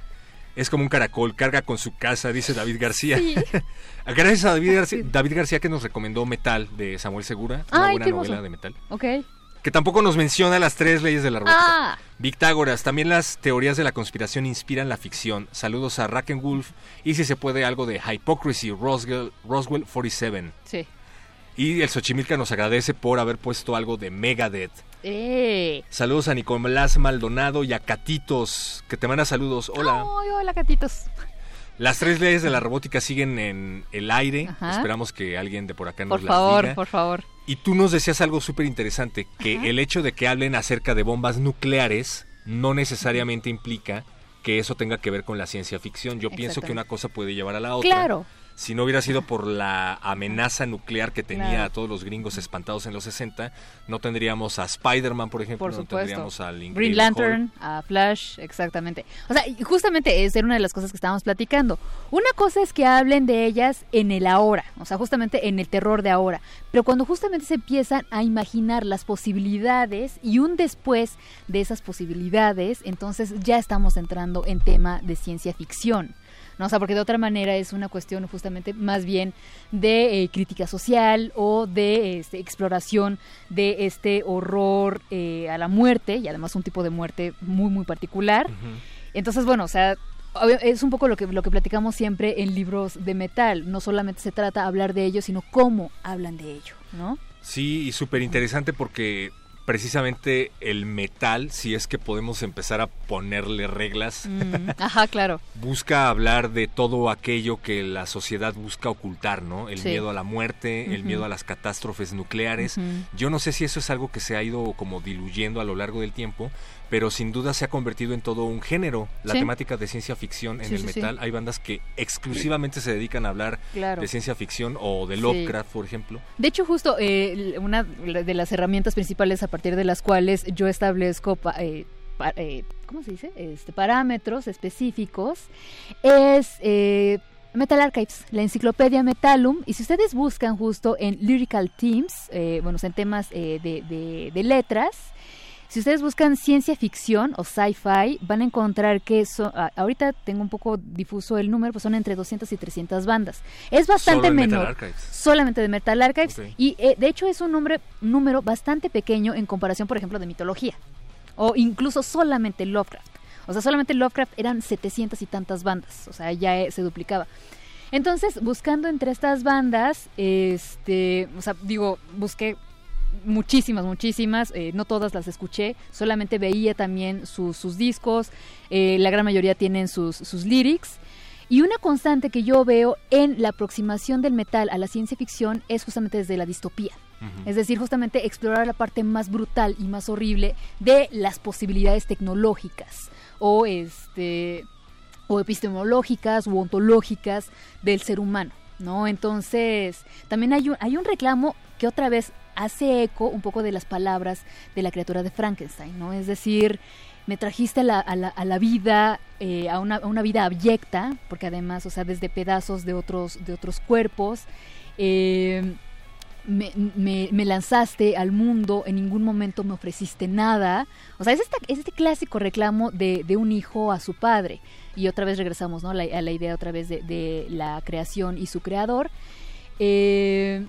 Es como un caracol, carga con su casa, dice David García. Sí. Gracias a David García, David García que nos recomendó Metal de Samuel Segura, una Ay, buena novela de metal. ok. Que tampoco nos menciona las tres leyes de la robótica. Ah, Victágoras, también las teorías de la conspiración inspiran la ficción. Saludos a Wolf y si se puede algo de Hypocrisy, Roswell, Roswell 47. sí. Y el Xochimilca nos agradece por haber puesto algo de Megadeth. Eh. Saludos a Nicolás Maldonado y a Catitos, que te manda saludos. Hola. Ay, hola, gatitos. Las tres leyes de la robótica siguen en el aire. Ajá. Esperamos que alguien de por acá nos Por las favor, diga. por favor. Y tú nos decías algo súper interesante, que Ajá. el hecho de que hablen acerca de bombas nucleares no necesariamente implica que eso tenga que ver con la ciencia ficción. Yo pienso que una cosa puede llevar a la otra. Claro. Si no hubiera sido por la amenaza nuclear que tenía Claro. a todos los gringos espantados en los 60, no tendríamos a Spider-Man, por ejemplo, Por no tendríamos al Green Lantern, a Flash, exactamente. O sea, justamente esa era una de las cosas que estábamos platicando. Una cosa es que hablen de ellas en el ahora, o sea, justamente en el terror de ahora. Pero cuando justamente se empiezan a imaginar las posibilidades y un después de esas posibilidades, entonces ya estamos entrando en tema de ciencia ficción. ¿No? O sea, porque de otra manera es una cuestión justamente más bien de eh, crítica social o de este, exploración de este horror eh, a la muerte y además un tipo de muerte muy, muy particular. Entonces, bueno, o sea, es un poco lo que, lo que platicamos siempre en libros de metal. No solamente se trata de hablar de ello, sino cómo hablan de ello, ¿no? Sí, y súper interesante porque precisamente el metal, si es que podemos empezar a ponerle reglas, Mm, ajá, claro. busca hablar de todo aquello que la sociedad busca ocultar, ¿no? El Sí. miedo a la muerte, el miedo a las catástrofes nucleares. Yo no sé si eso es algo que se ha ido como diluyendo a lo largo del tiempo, pero sin duda se ha convertido en todo un género. La Sí. temática de ciencia ficción en Sí, el sí, metal, hay bandas que exclusivamente se dedican a hablar Claro. de ciencia ficción o de. Lovecraft, por ejemplo. De hecho, justo eh, una de las herramientas principales a partir de las cuales yo establezco, pa- eh, pa- eh, ¿cómo se dice? Este, parámetros específicos es eh, Metal Archives, la enciclopedia Metalum. Y si ustedes buscan justo en Lyrical Themes, eh, bueno, en temas eh, de, de- de letras, Si ustedes buscan ciencia ficción o sci-fi, van a encontrar que son, ahorita tengo un poco difuso el número, pues son entre 200 y 300 bandas. Es bastante menor. Solamente de Metal Archives. Y eh, de hecho es un número, número bastante pequeño en comparación, por ejemplo, de mitología. O incluso solamente Lovecraft. O sea, solamente Lovecraft eran 700 y tantas bandas. O sea, ya eh, se duplicaba. Entonces, buscando entre estas bandas, este, o sea, digo, busqué muchísimas, muchísimas, eh, no todas las escuché, solamente veía también sus, discos, eh, la gran mayoría tienen sus, sus lyrics. Y una constante que yo veo en la aproximación del metal a la ciencia ficción es justamente desde la distopía. Es decir, justamente explorar la parte más brutal y más horrible de las posibilidades tecnológicas o este o epistemológicas u ontológicas del ser humano, ¿no? Entonces, también hay un, hay un reclamo que otra vez hace eco un poco de las palabras de la criatura de Frankenstein, ¿no? Es decir, me trajiste a la, vida, eh, a, una, vida abyecta, porque además, o sea, desde pedazos de otros, de otros cuerpos, eh, me, lanzaste al mundo, en ningún momento me ofreciste nada. O sea, es, este clásico reclamo de, de, un hijo a su padre. Y otra vez regresamos ¿no? la, a la idea otra vez de, de la creación y su creador. Eh,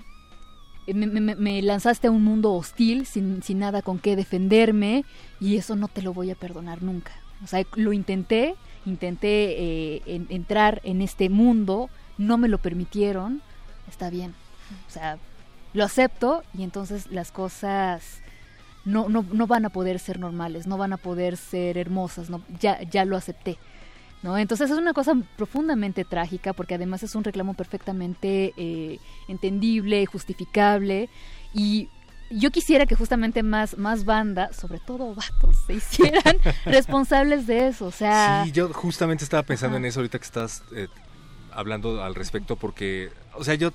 eh, me, lanzaste a un mundo hostil sin, sin nada con qué defenderme y eso no te lo voy a perdonar nunca. O sea, lo intenté, intenté eh, entrar en este mundo, no me lo permitieron, está bien. O sea, lo acepto y entonces las cosas no, no, no van a poder ser normales, no van a poder ser hermosas, ya, ya lo acepté. ¿No? Entonces es una cosa profundamente trágica porque además es un reclamo perfectamente eh, entendible, justificable y yo quisiera que justamente más, más bandas, sobre todo vatos, se hicieran responsables de eso, o sea... Sí, yo justamente estaba pensando en eso ahorita que estás eh, hablando al respecto porque, o sea, yo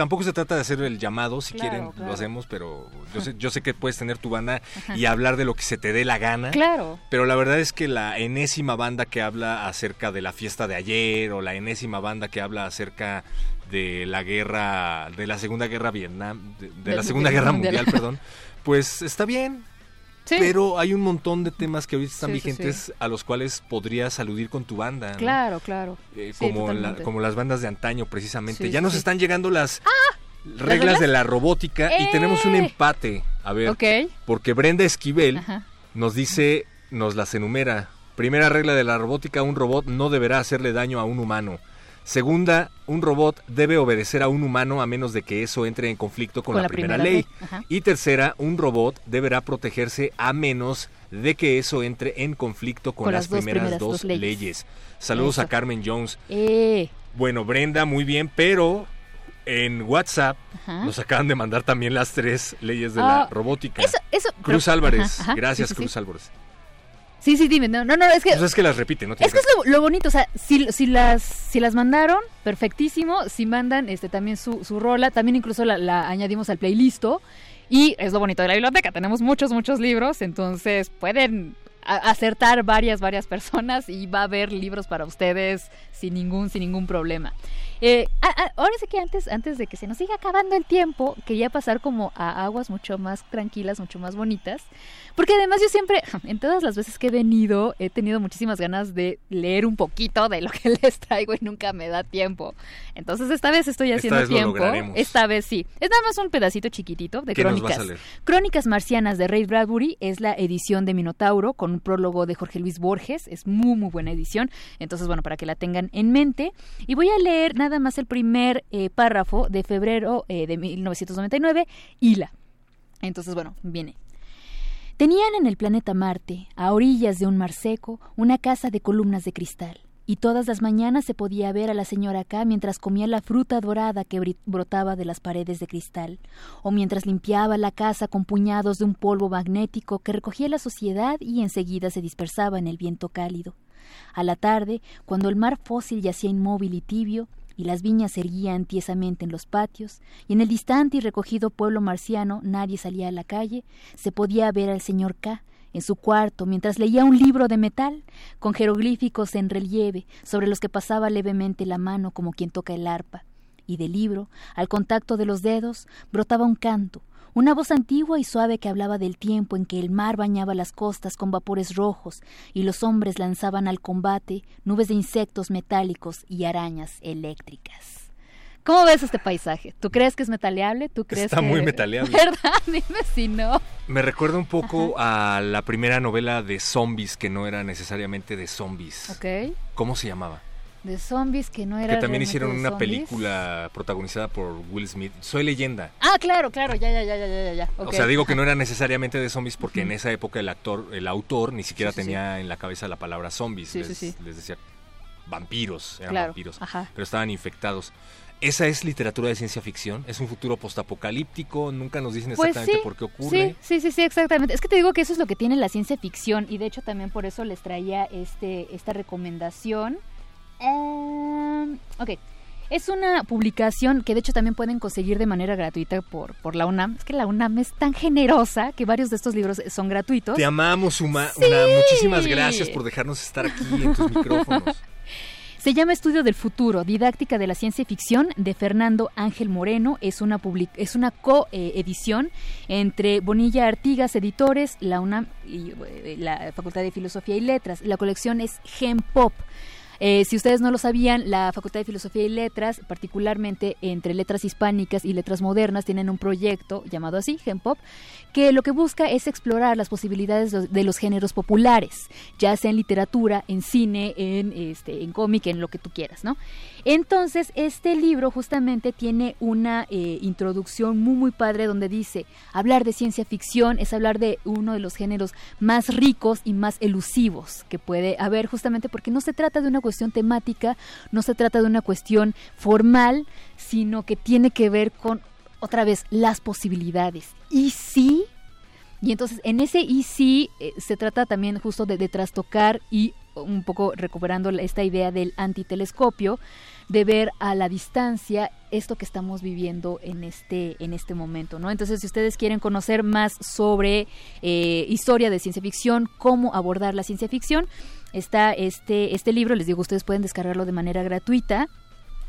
tampoco se trata de hacer el llamado, si quieren lo hacemos, pero yo sé, yo sé que puedes tener tu banda y hablar de lo que se te dé la gana. Claro. Pero la verdad es que la enésima banda que habla acerca de la fiesta de ayer o la enésima banda que habla acerca de la guerra, de la Segunda Guerra Vietnam, de, la Segunda Guerra Mundial, perdón, pues está bien, pero hay un montón de temas que ahorita están vigentes a los cuales podrías aludir con tu banda. Claro, claro. Eh, como, como las bandas de antaño, precisamente. ya nos están llegando las ¡Ah! reglas, de la robótica y tenemos un ¡Eh! empate. A ver, porque Brenda Esquivel nos dice, nos las enumera. Primera regla de la robótica, un robot no deberá hacerle daño a un humano. Segunda, un robot debe obedecer a un humano a menos de que eso entre en conflicto con, la, primera, ley. Y tercera, un robot deberá protegerse a menos de que eso entre en conflicto con, las, primeras, dos, leyes. Saludos a Carmen Jones. Eh. Bueno, Brenda, muy bien, pero en WhatsApp nos acaban de mandar también las tres leyes de la robótica. Cruz Álvarez, gracias Cruz Álvarez. Sí, sí, dime. No, no, no es que. Pues es que las repite, ¿no? Es que es lo, bonito, o sea, si, si, las, si las mandaron, perfectísimo. Si mandan este también su, su rola, también incluso la, la añadimos al playlist. Y es lo bonito de la biblioteca, tenemos muchos, muchos libros, entonces pueden acertar varias, varias personas y va a haber libros para ustedes sin ningún, sin ningún problema. Eh, ahora sí que antes, antes de que se nos siga acabando el tiempo, quería pasar como a aguas mucho más tranquilas, mucho más bonitas. Porque además yo siempre, en todas las veces que he venido, he tenido muchísimas ganas de leer un poquito de lo que les traigo y nunca me da tiempo. Entonces esta vez estoy haciendo tiempo. esta vez sí. Es nada más un pedacito chiquitito de crónicas. Crónicas marcianas de Ray Bradbury es la edición de Minotauro con un prólogo de Jorge Luis Borges. Es muy muy buena edición. Entonces bueno, para que la tengan en mente. Y voy a leer nada más el primer eh, párrafo de febrero eh, de 1999, Hila. Entonces, bueno, viene. Tenían en el planeta Marte, a orillas de un mar seco, una casa de columnas de cristal, y todas las mañanas se podía ver a la señora K mientras comía la fruta dorada que brotaba de las paredes de cristal, o mientras limpiaba la casa con puñados de un polvo magnético que recogía la suciedad y enseguida se dispersaba en el viento cálido. A la tarde, cuando el mar fósil yacía inmóvil y tibio, y las viñas erguían tiesamente en los patios, y en el distante y recogido pueblo marciano nadie salía a la calle, se podía ver al señor K en su cuarto mientras leía un libro de metal con jeroglíficos en relieve sobre los que pasaba levemente la mano como quien toca el arpa, y del libro, al contacto de los dedos, brotaba un canto, una voz antigua y suave que hablaba del tiempo en que el mar bañaba las costas con vapores rojos y los hombres lanzaban al combate nubes de insectos metálicos y arañas eléctricas. ¿Cómo ves este paisaje? ¿Tú crees que es metaleable? ¿Tú crees Está muy metaleable. ¿Verdad? Dime si no. Me recuerda un poco a la primera novela de zombies que no era necesariamente de zombies. Ok. ¿Cómo se llamaba? De zombies que no era Que también hicieron una zombies. película protagonizada por Will Smith. Soy leyenda. Ah, claro, claro, ya, ya, ya, ya, ya, ya. O sea, digo que no era necesariamente de zombies porque en esa época el actor, el autor ni siquiera Sí, sí, sí. tenía en la cabeza la palabra zombies. Sí, les, sí, sí. les decía vampiros, eran Claro, vampiros, ajá. pero estaban infectados. Esa es literatura de ciencia ficción, es un futuro postapocalíptico, nunca nos dicen Pues exactamente sí, por qué ocurre. Sí, sí, sí, exactamente. Es que te digo que eso es lo que tiene la ciencia ficción y de hecho también por eso les traía este, esta recomendación. Em, ok. Es una publicación que de hecho también pueden conseguir de manera gratuita por, por la UNAM. Es que la UNAM es tan generosa que varios de estos libros son gratuitos. Te amamos, Uma. Sí. Una, muchísimas gracias por dejarnos estar aquí en tus micrófonos. Se llama Estudio del Futuro, Didáctica de la Ciencia Ficción, de Fernando Ángel Moreno. Es una, public- es una coedición entre Bonilla Artigas Editores, la UNAM y eh, la Facultad de Filosofía y Letras. La colección es Gen Pop. Eh, si ustedes no lo sabían, la Facultad de Filosofía y Letras, particularmente entre letras hispánicas y letras modernas, tienen un proyecto llamado así, Gen Pop, que lo que busca es explorar las posibilidades de- de los géneros populares, ya sea en literatura, en cine, en este, en cómic, en lo que tú quieras, ¿no? Entonces, este libro justamente tiene una eh, introducción muy muy padre donde dice, hablar de ciencia ficción es hablar de uno de los géneros más ricos y más elusivos que puede haber, justamente porque no se trata de una cuestión temática, no se trata de una cuestión formal, sino que tiene que ver con, otra vez, las posibilidades. Y sí, y entonces en ese y sí eh, se trata también justo de, de trastocar y un poco recuperando esta idea del antitelescopio, de ver a la distancia esto que estamos viviendo en este, en este momento, ¿no? Entonces, si ustedes quieren conocer más sobre eh, historia de ciencia ficción, cómo abordar la ciencia ficción, está este, este libro, les digo, ustedes pueden descargarlo de manera gratuita.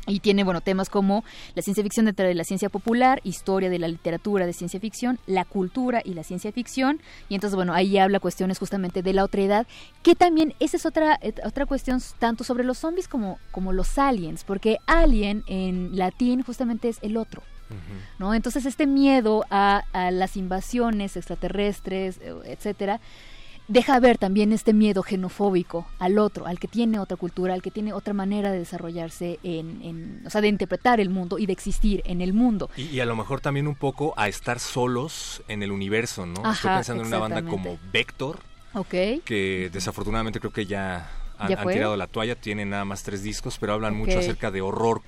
Y tiene, bueno, temas como la ciencia ficción dentro de la ciencia popular, historia de la literatura de ciencia ficción, la cultura y la ciencia ficción. Y entonces, bueno, ahí habla cuestiones justamente de la otredad, que también esa es otra, eh, otra cuestión tanto sobre los zombies como, como los aliens, porque alien en latín justamente es el otro. ¿no? Entonces este miedo a, a las invasiones extraterrestres, eh, etcétera, deja ver también este miedo xenofóbico al otro, al que tiene otra cultura, al que tiene otra manera de desarrollarse en, en- o sea, de interpretar el mundo y de existir en el mundo. Y, y a lo mejor también un poco a estar solos en el universo, ¿no? Estoy pensando en una banda como Vector, Ok. que desafortunadamente creo que ya han, tirado la toalla, tienen nada más tres discos, pero hablan mucho acerca de horror.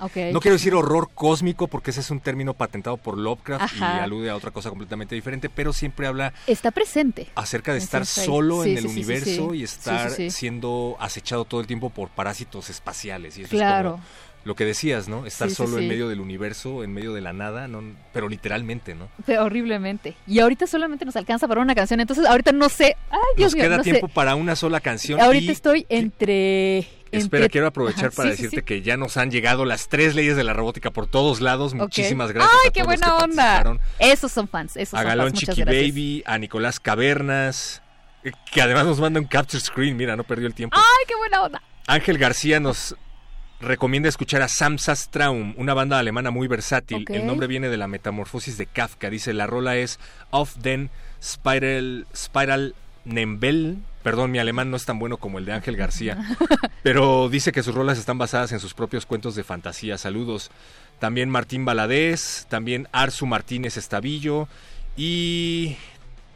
No quiero decir horror cósmico porque ese es un término patentado por Lovecraft Ajá. y alude a otra cosa completamente diferente, pero siempre habla Está presente. acerca de estar solo Sí, en sí, el sí, universo y estar siendo acechado todo el tiempo por parásitos espaciales. Y eso Claro. es como lo que decías, ¿no? Estar Sí, solo sí. en medio del universo, en medio de la nada, no, pero literalmente, ¿no? Pero horriblemente. Y ahorita solamente nos alcanza para una canción, entonces ahorita no sé. Ay, Dios Nos mío, queda no sé. tiempo para una sola canción. Ahorita y- estoy entre... Espera, quiero aprovechar Ajá, para sí, decirte sí. que ya nos han llegado las tres leyes de la robótica por todos lados. Muchísimas gracias. ¡Ay, a qué todos buena que onda! Esos son fans, esos A Galón Chiqui. Baby, a Nicolás Cavernas, eh, que además nos manda un capture screen. Mira, no perdió el tiempo. ¡Ay, qué buena onda! Ángel García nos recomienda escuchar a Samsas Traum, una banda alemana muy versátil. El nombre viene de la metamorfosis de Kafka. Dice, la rola es Auf den Spiral, Spiral Nembel. Perdón, mi alemán no es tan bueno como el de Ángel García. pero dice que sus rolas están basadas en sus propios cuentos de fantasía. Saludos. También Martín Baladés, también Arzu Martínez Estavillo y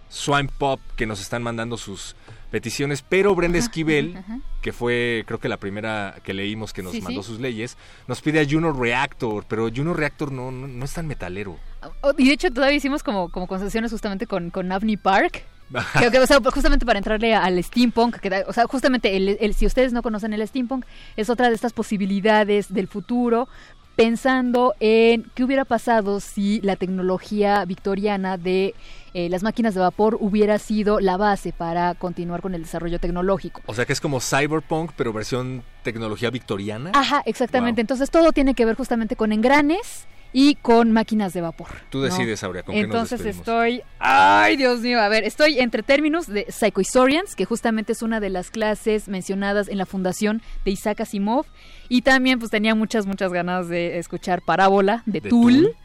Swine Pop que nos están mandando sus peticiones, pero Brenda Esquivel, ajá. que fue creo que la primera que leímos que nos Sí, mandó sí. sus leyes, nos pide a Juno Reactor, pero Juno Reactor no, no, no es tan metalero. Oh, Y de hecho todavía hicimos como, como concesiones justamente con, con Avni Park. Que, que, o sea, justamente para entrarle al steampunk, que, o sea, justamente el, el- si ustedes no conocen el steampunk, es otra de estas posibilidades del futuro, pensando en qué hubiera pasado si la tecnología victoriana de eh, las máquinas de vapor hubiera sido la base para continuar con el desarrollo tecnológico. O sea que es como cyberpunk, pero versión tecnología victoriana. Ajá, exactamente. Wow. Entonces todo tiene que ver justamente con engranes y con máquinas de vapor. Tú decides, Aurea, ¿con Entonces qué nos estoy, ay Dios mío, a ver, estoy entre términos de Psychohistorians, que justamente es una de las clases mencionadas en la fundación de Isaac Asimov, y también pues tenía muchas, muchas ganas de escuchar Parábola de, Tool.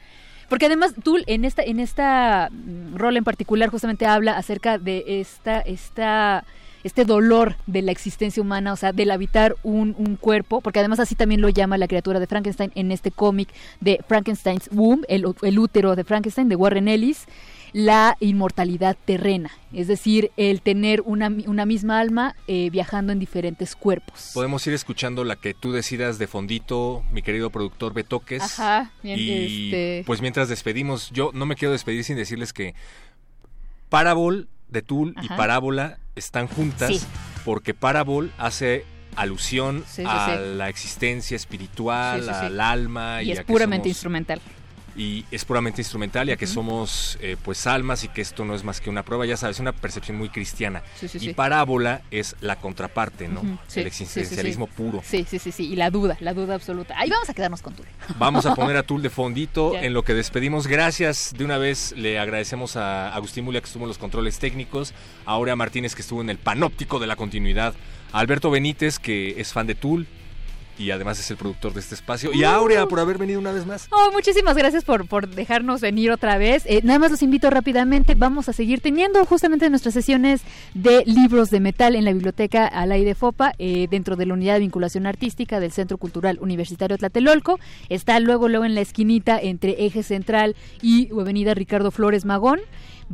Porque además Tool en esta, en esta mm, rol en particular justamente habla acerca de esta, esta este dolor de la existencia humana, o sea, del habitar un, un, cuerpo, porque además así también lo llama la criatura de Frankenstein en este cómic de Frankenstein's Womb, el, el útero de Frankenstein, de Warren Ellis la inmortalidad terrena, es decir, el tener una, una misma alma eh, viajando en diferentes cuerpos. Podemos ir escuchando la que tú decidas de fondito, mi querido productor Betoques. Ajá, y este... pues mientras despedimos, yo no me quiero despedir sin decirles que Parabol de Tool y Parábola están juntas porque Parabol hace alusión a la existencia espiritual, al alma. Y, es puramente instrumental y es puramente instrumental, ya que somos eh, pues almas y que esto no es más que una prueba, ya sabes, una percepción muy cristiana. y parábola es la contraparte, ¿no? El existencialismo puro. Sí, sí, sí, sí, y la duda, la duda absoluta. Ahí vamos a quedarnos con Tul. Vamos a poner a Tul de fondito en lo que despedimos. Gracias, de una vez le agradecemos a Agustín Mulia que estuvo en los controles técnicos, a Aurea Martínez que estuvo en el panóptico de la continuidad, a Alberto Benítez que es fan de Tul, y además es el productor de este espacio. Y Aurea por haber venido una vez más. Oh, muchísimas gracias por, por dejarnos venir otra vez. Eh, nada más los invito rápidamente. Vamos a seguir teniendo justamente nuestras sesiones de libros de metal en la biblioteca Alay de Fopa, eh, dentro de la unidad de vinculación artística del Centro Cultural Universitario Tlatelolco. Está luego, luego en la esquinita entre Eje Central y Avenida Ricardo Flores Magón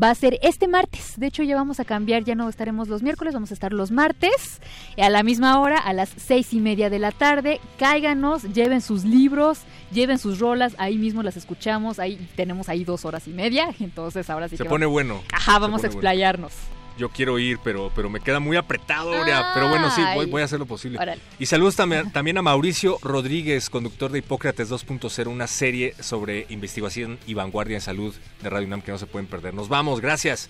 va a ser este martes. De hecho, ya vamos a cambiar, ya no estaremos los miércoles, vamos a estar los martes a la misma hora, a las seis y media de la tarde. Cáiganos, lleven sus libros, lleven sus rolas, ahí mismo las escuchamos, ahí tenemos ahí dos horas y media, entonces ahora sí Se pone bueno. Ajá, vamos a explayarnos yo quiero ir, pero, pero me queda muy apretado, Pero bueno, sí, voy, a hacer lo posible. Y saludos también, también a Mauricio Rodríguez, conductor de Hipócrates 2.0, una serie sobre investigación y vanguardia en salud de Radio UNAM que no se pueden perder. Nos vamos, gracias.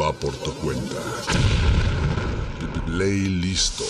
va por tu cuenta. Play listo.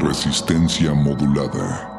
Resistencia modulada.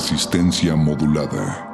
Resistencia modulada.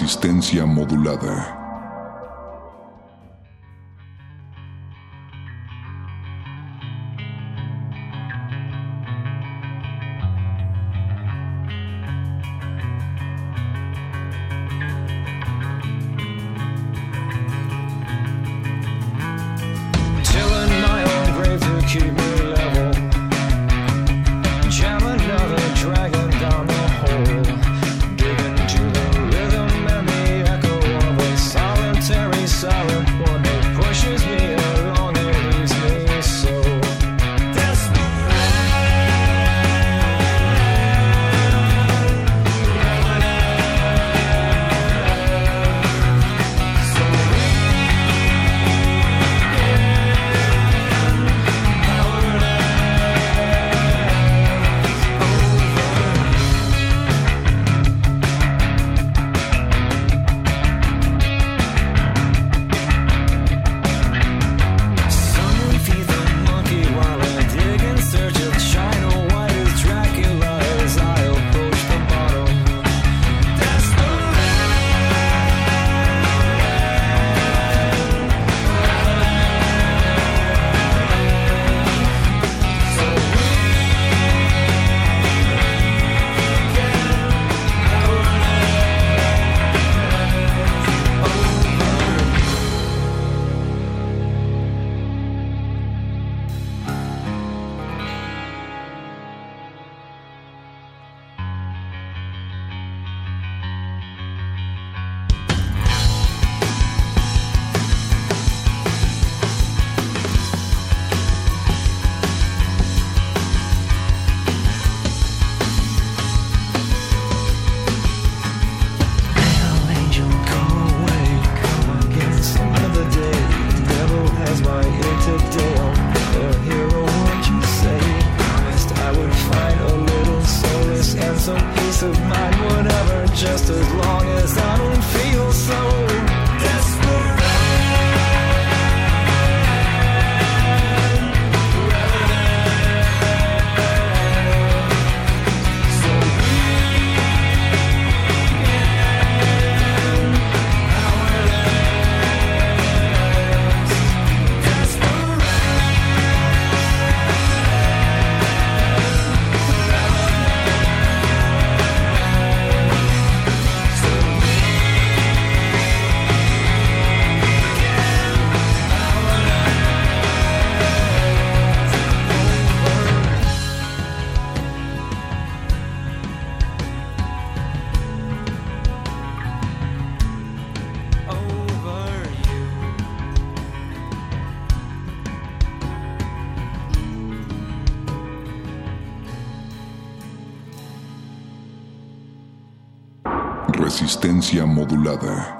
Resistencia modulada. Modulada.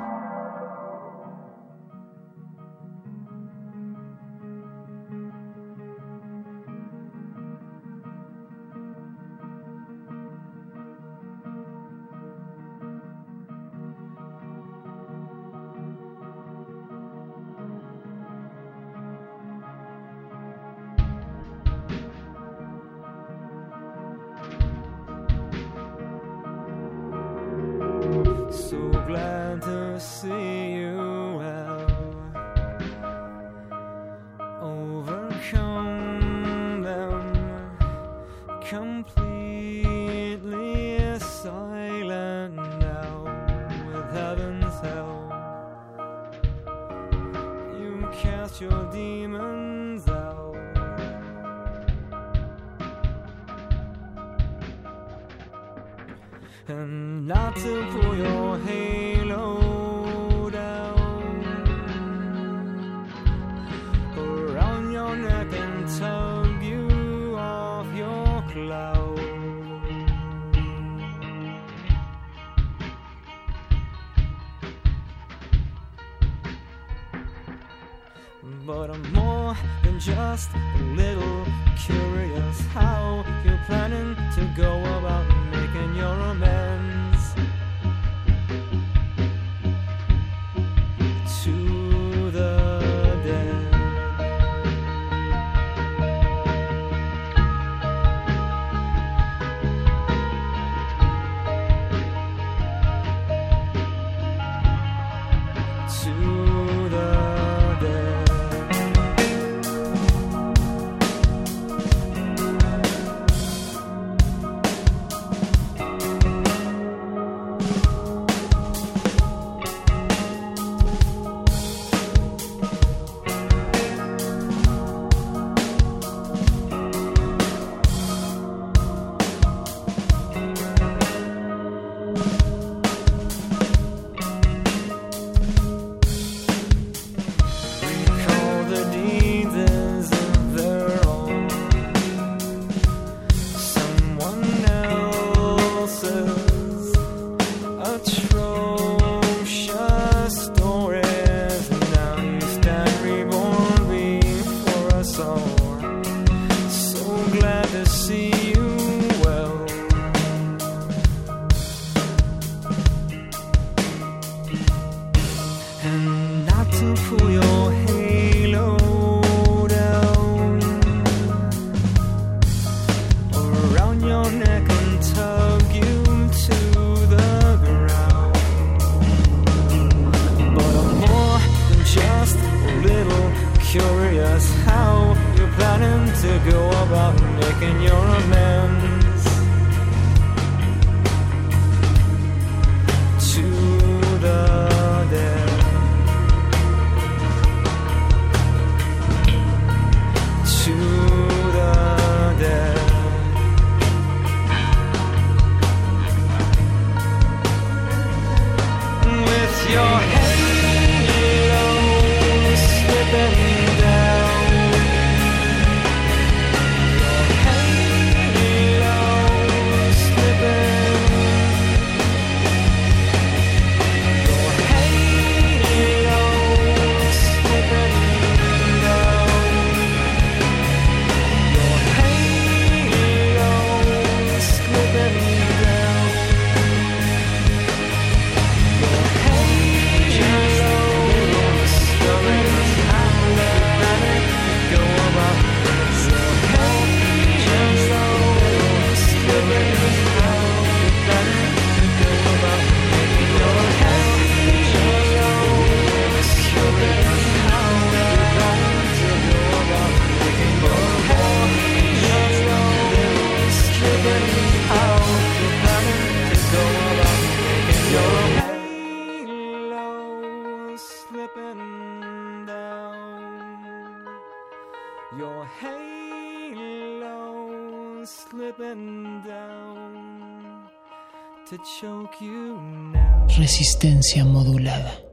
Resistencia modulada.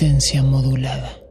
Resistencia modulada.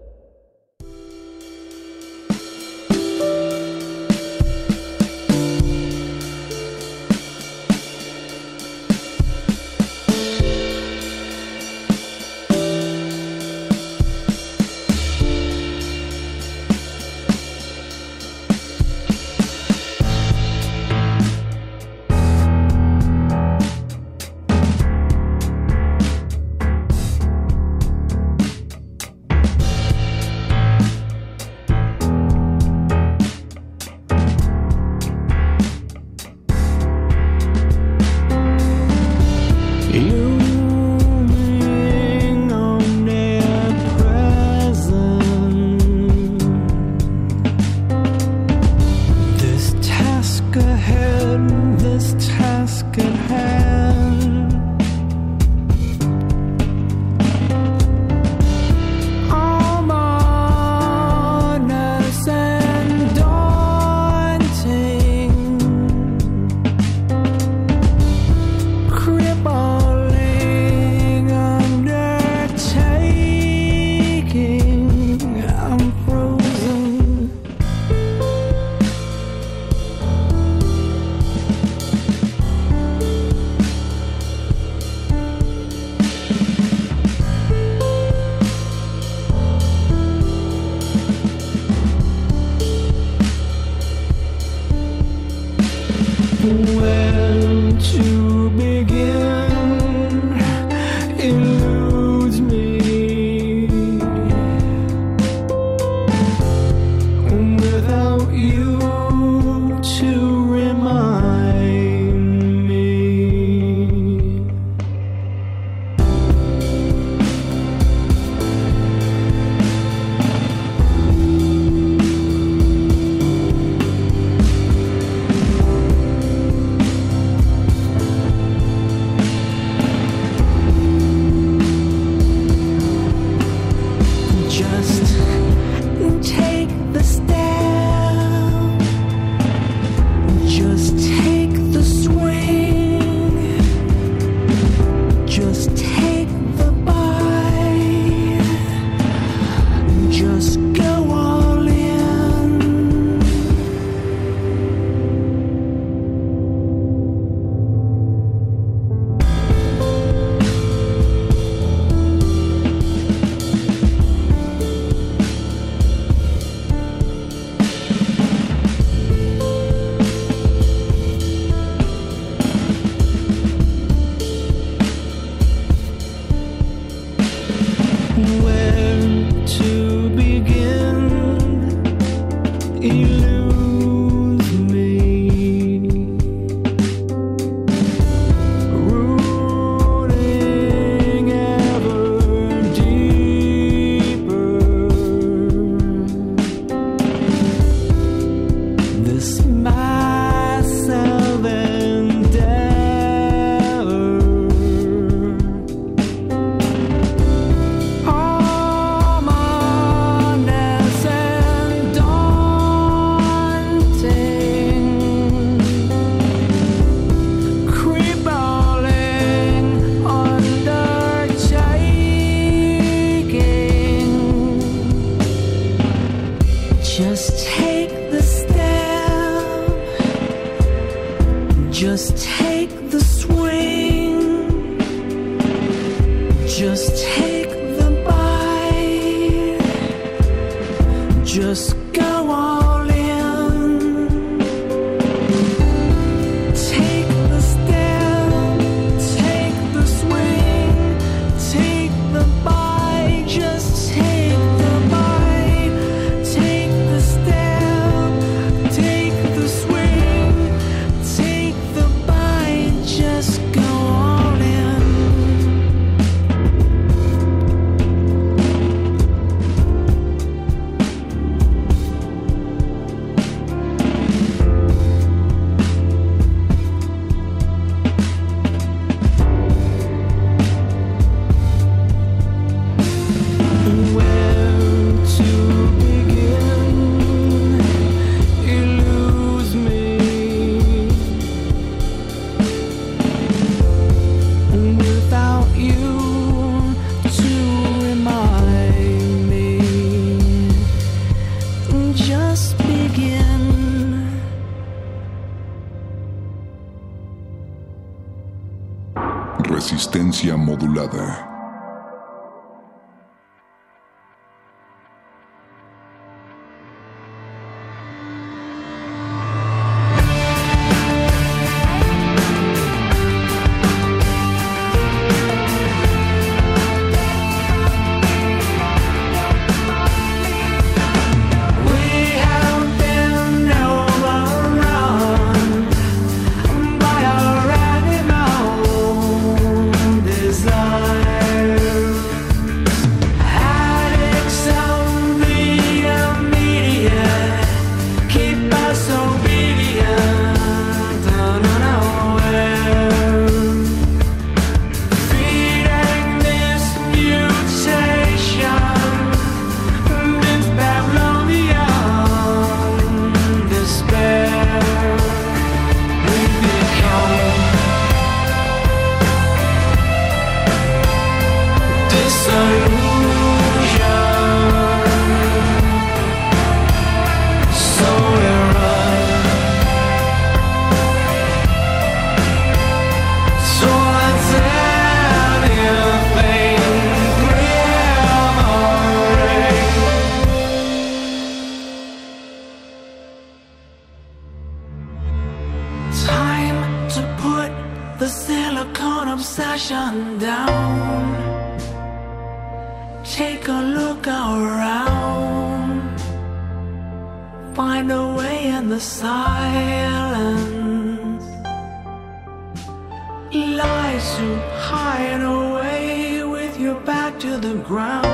to the ground.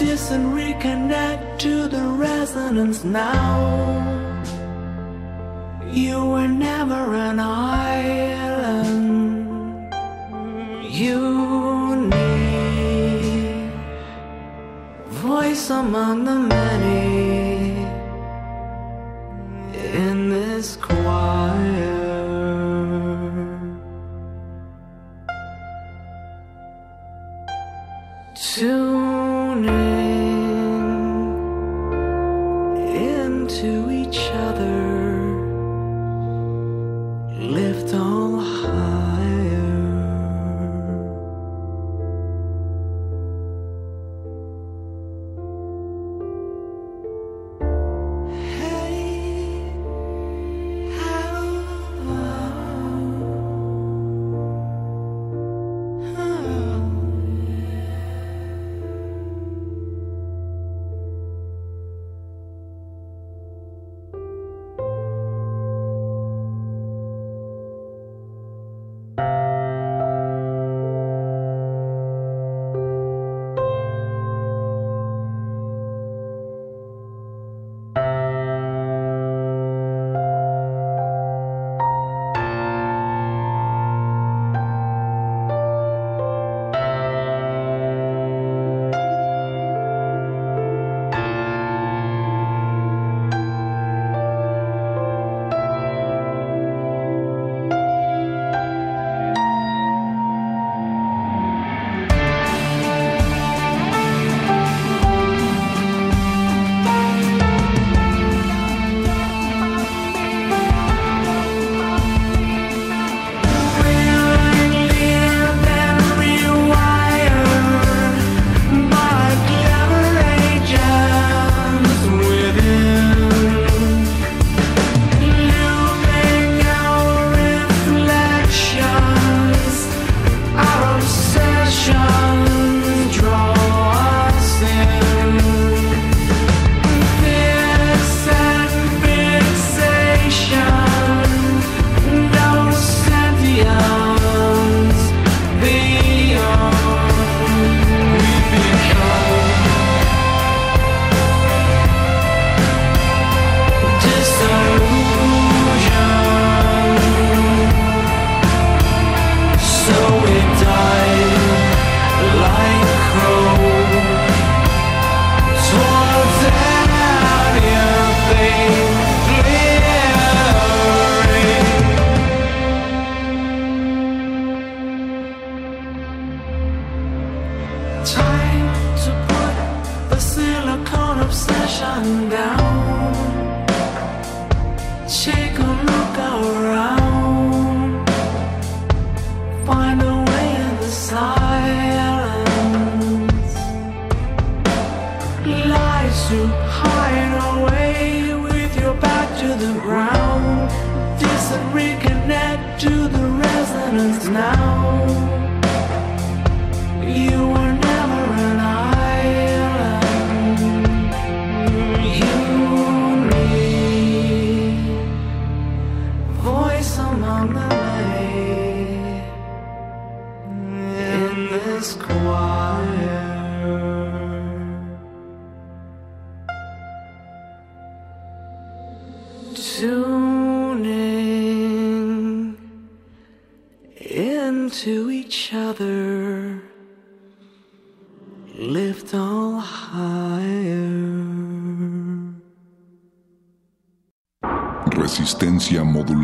listen, reconnect to the resonance now. You were never an island. You need voice among the many.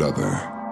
Resistencia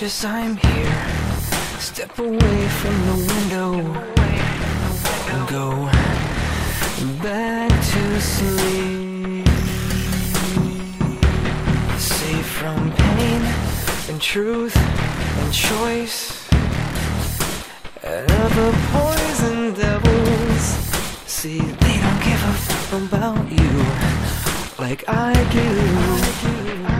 precious, I'm here. Step away from the window and go back to sleep. Safe from pain and truth and choice and other poison devils. See, they don't give a fuck about you like I do. somos la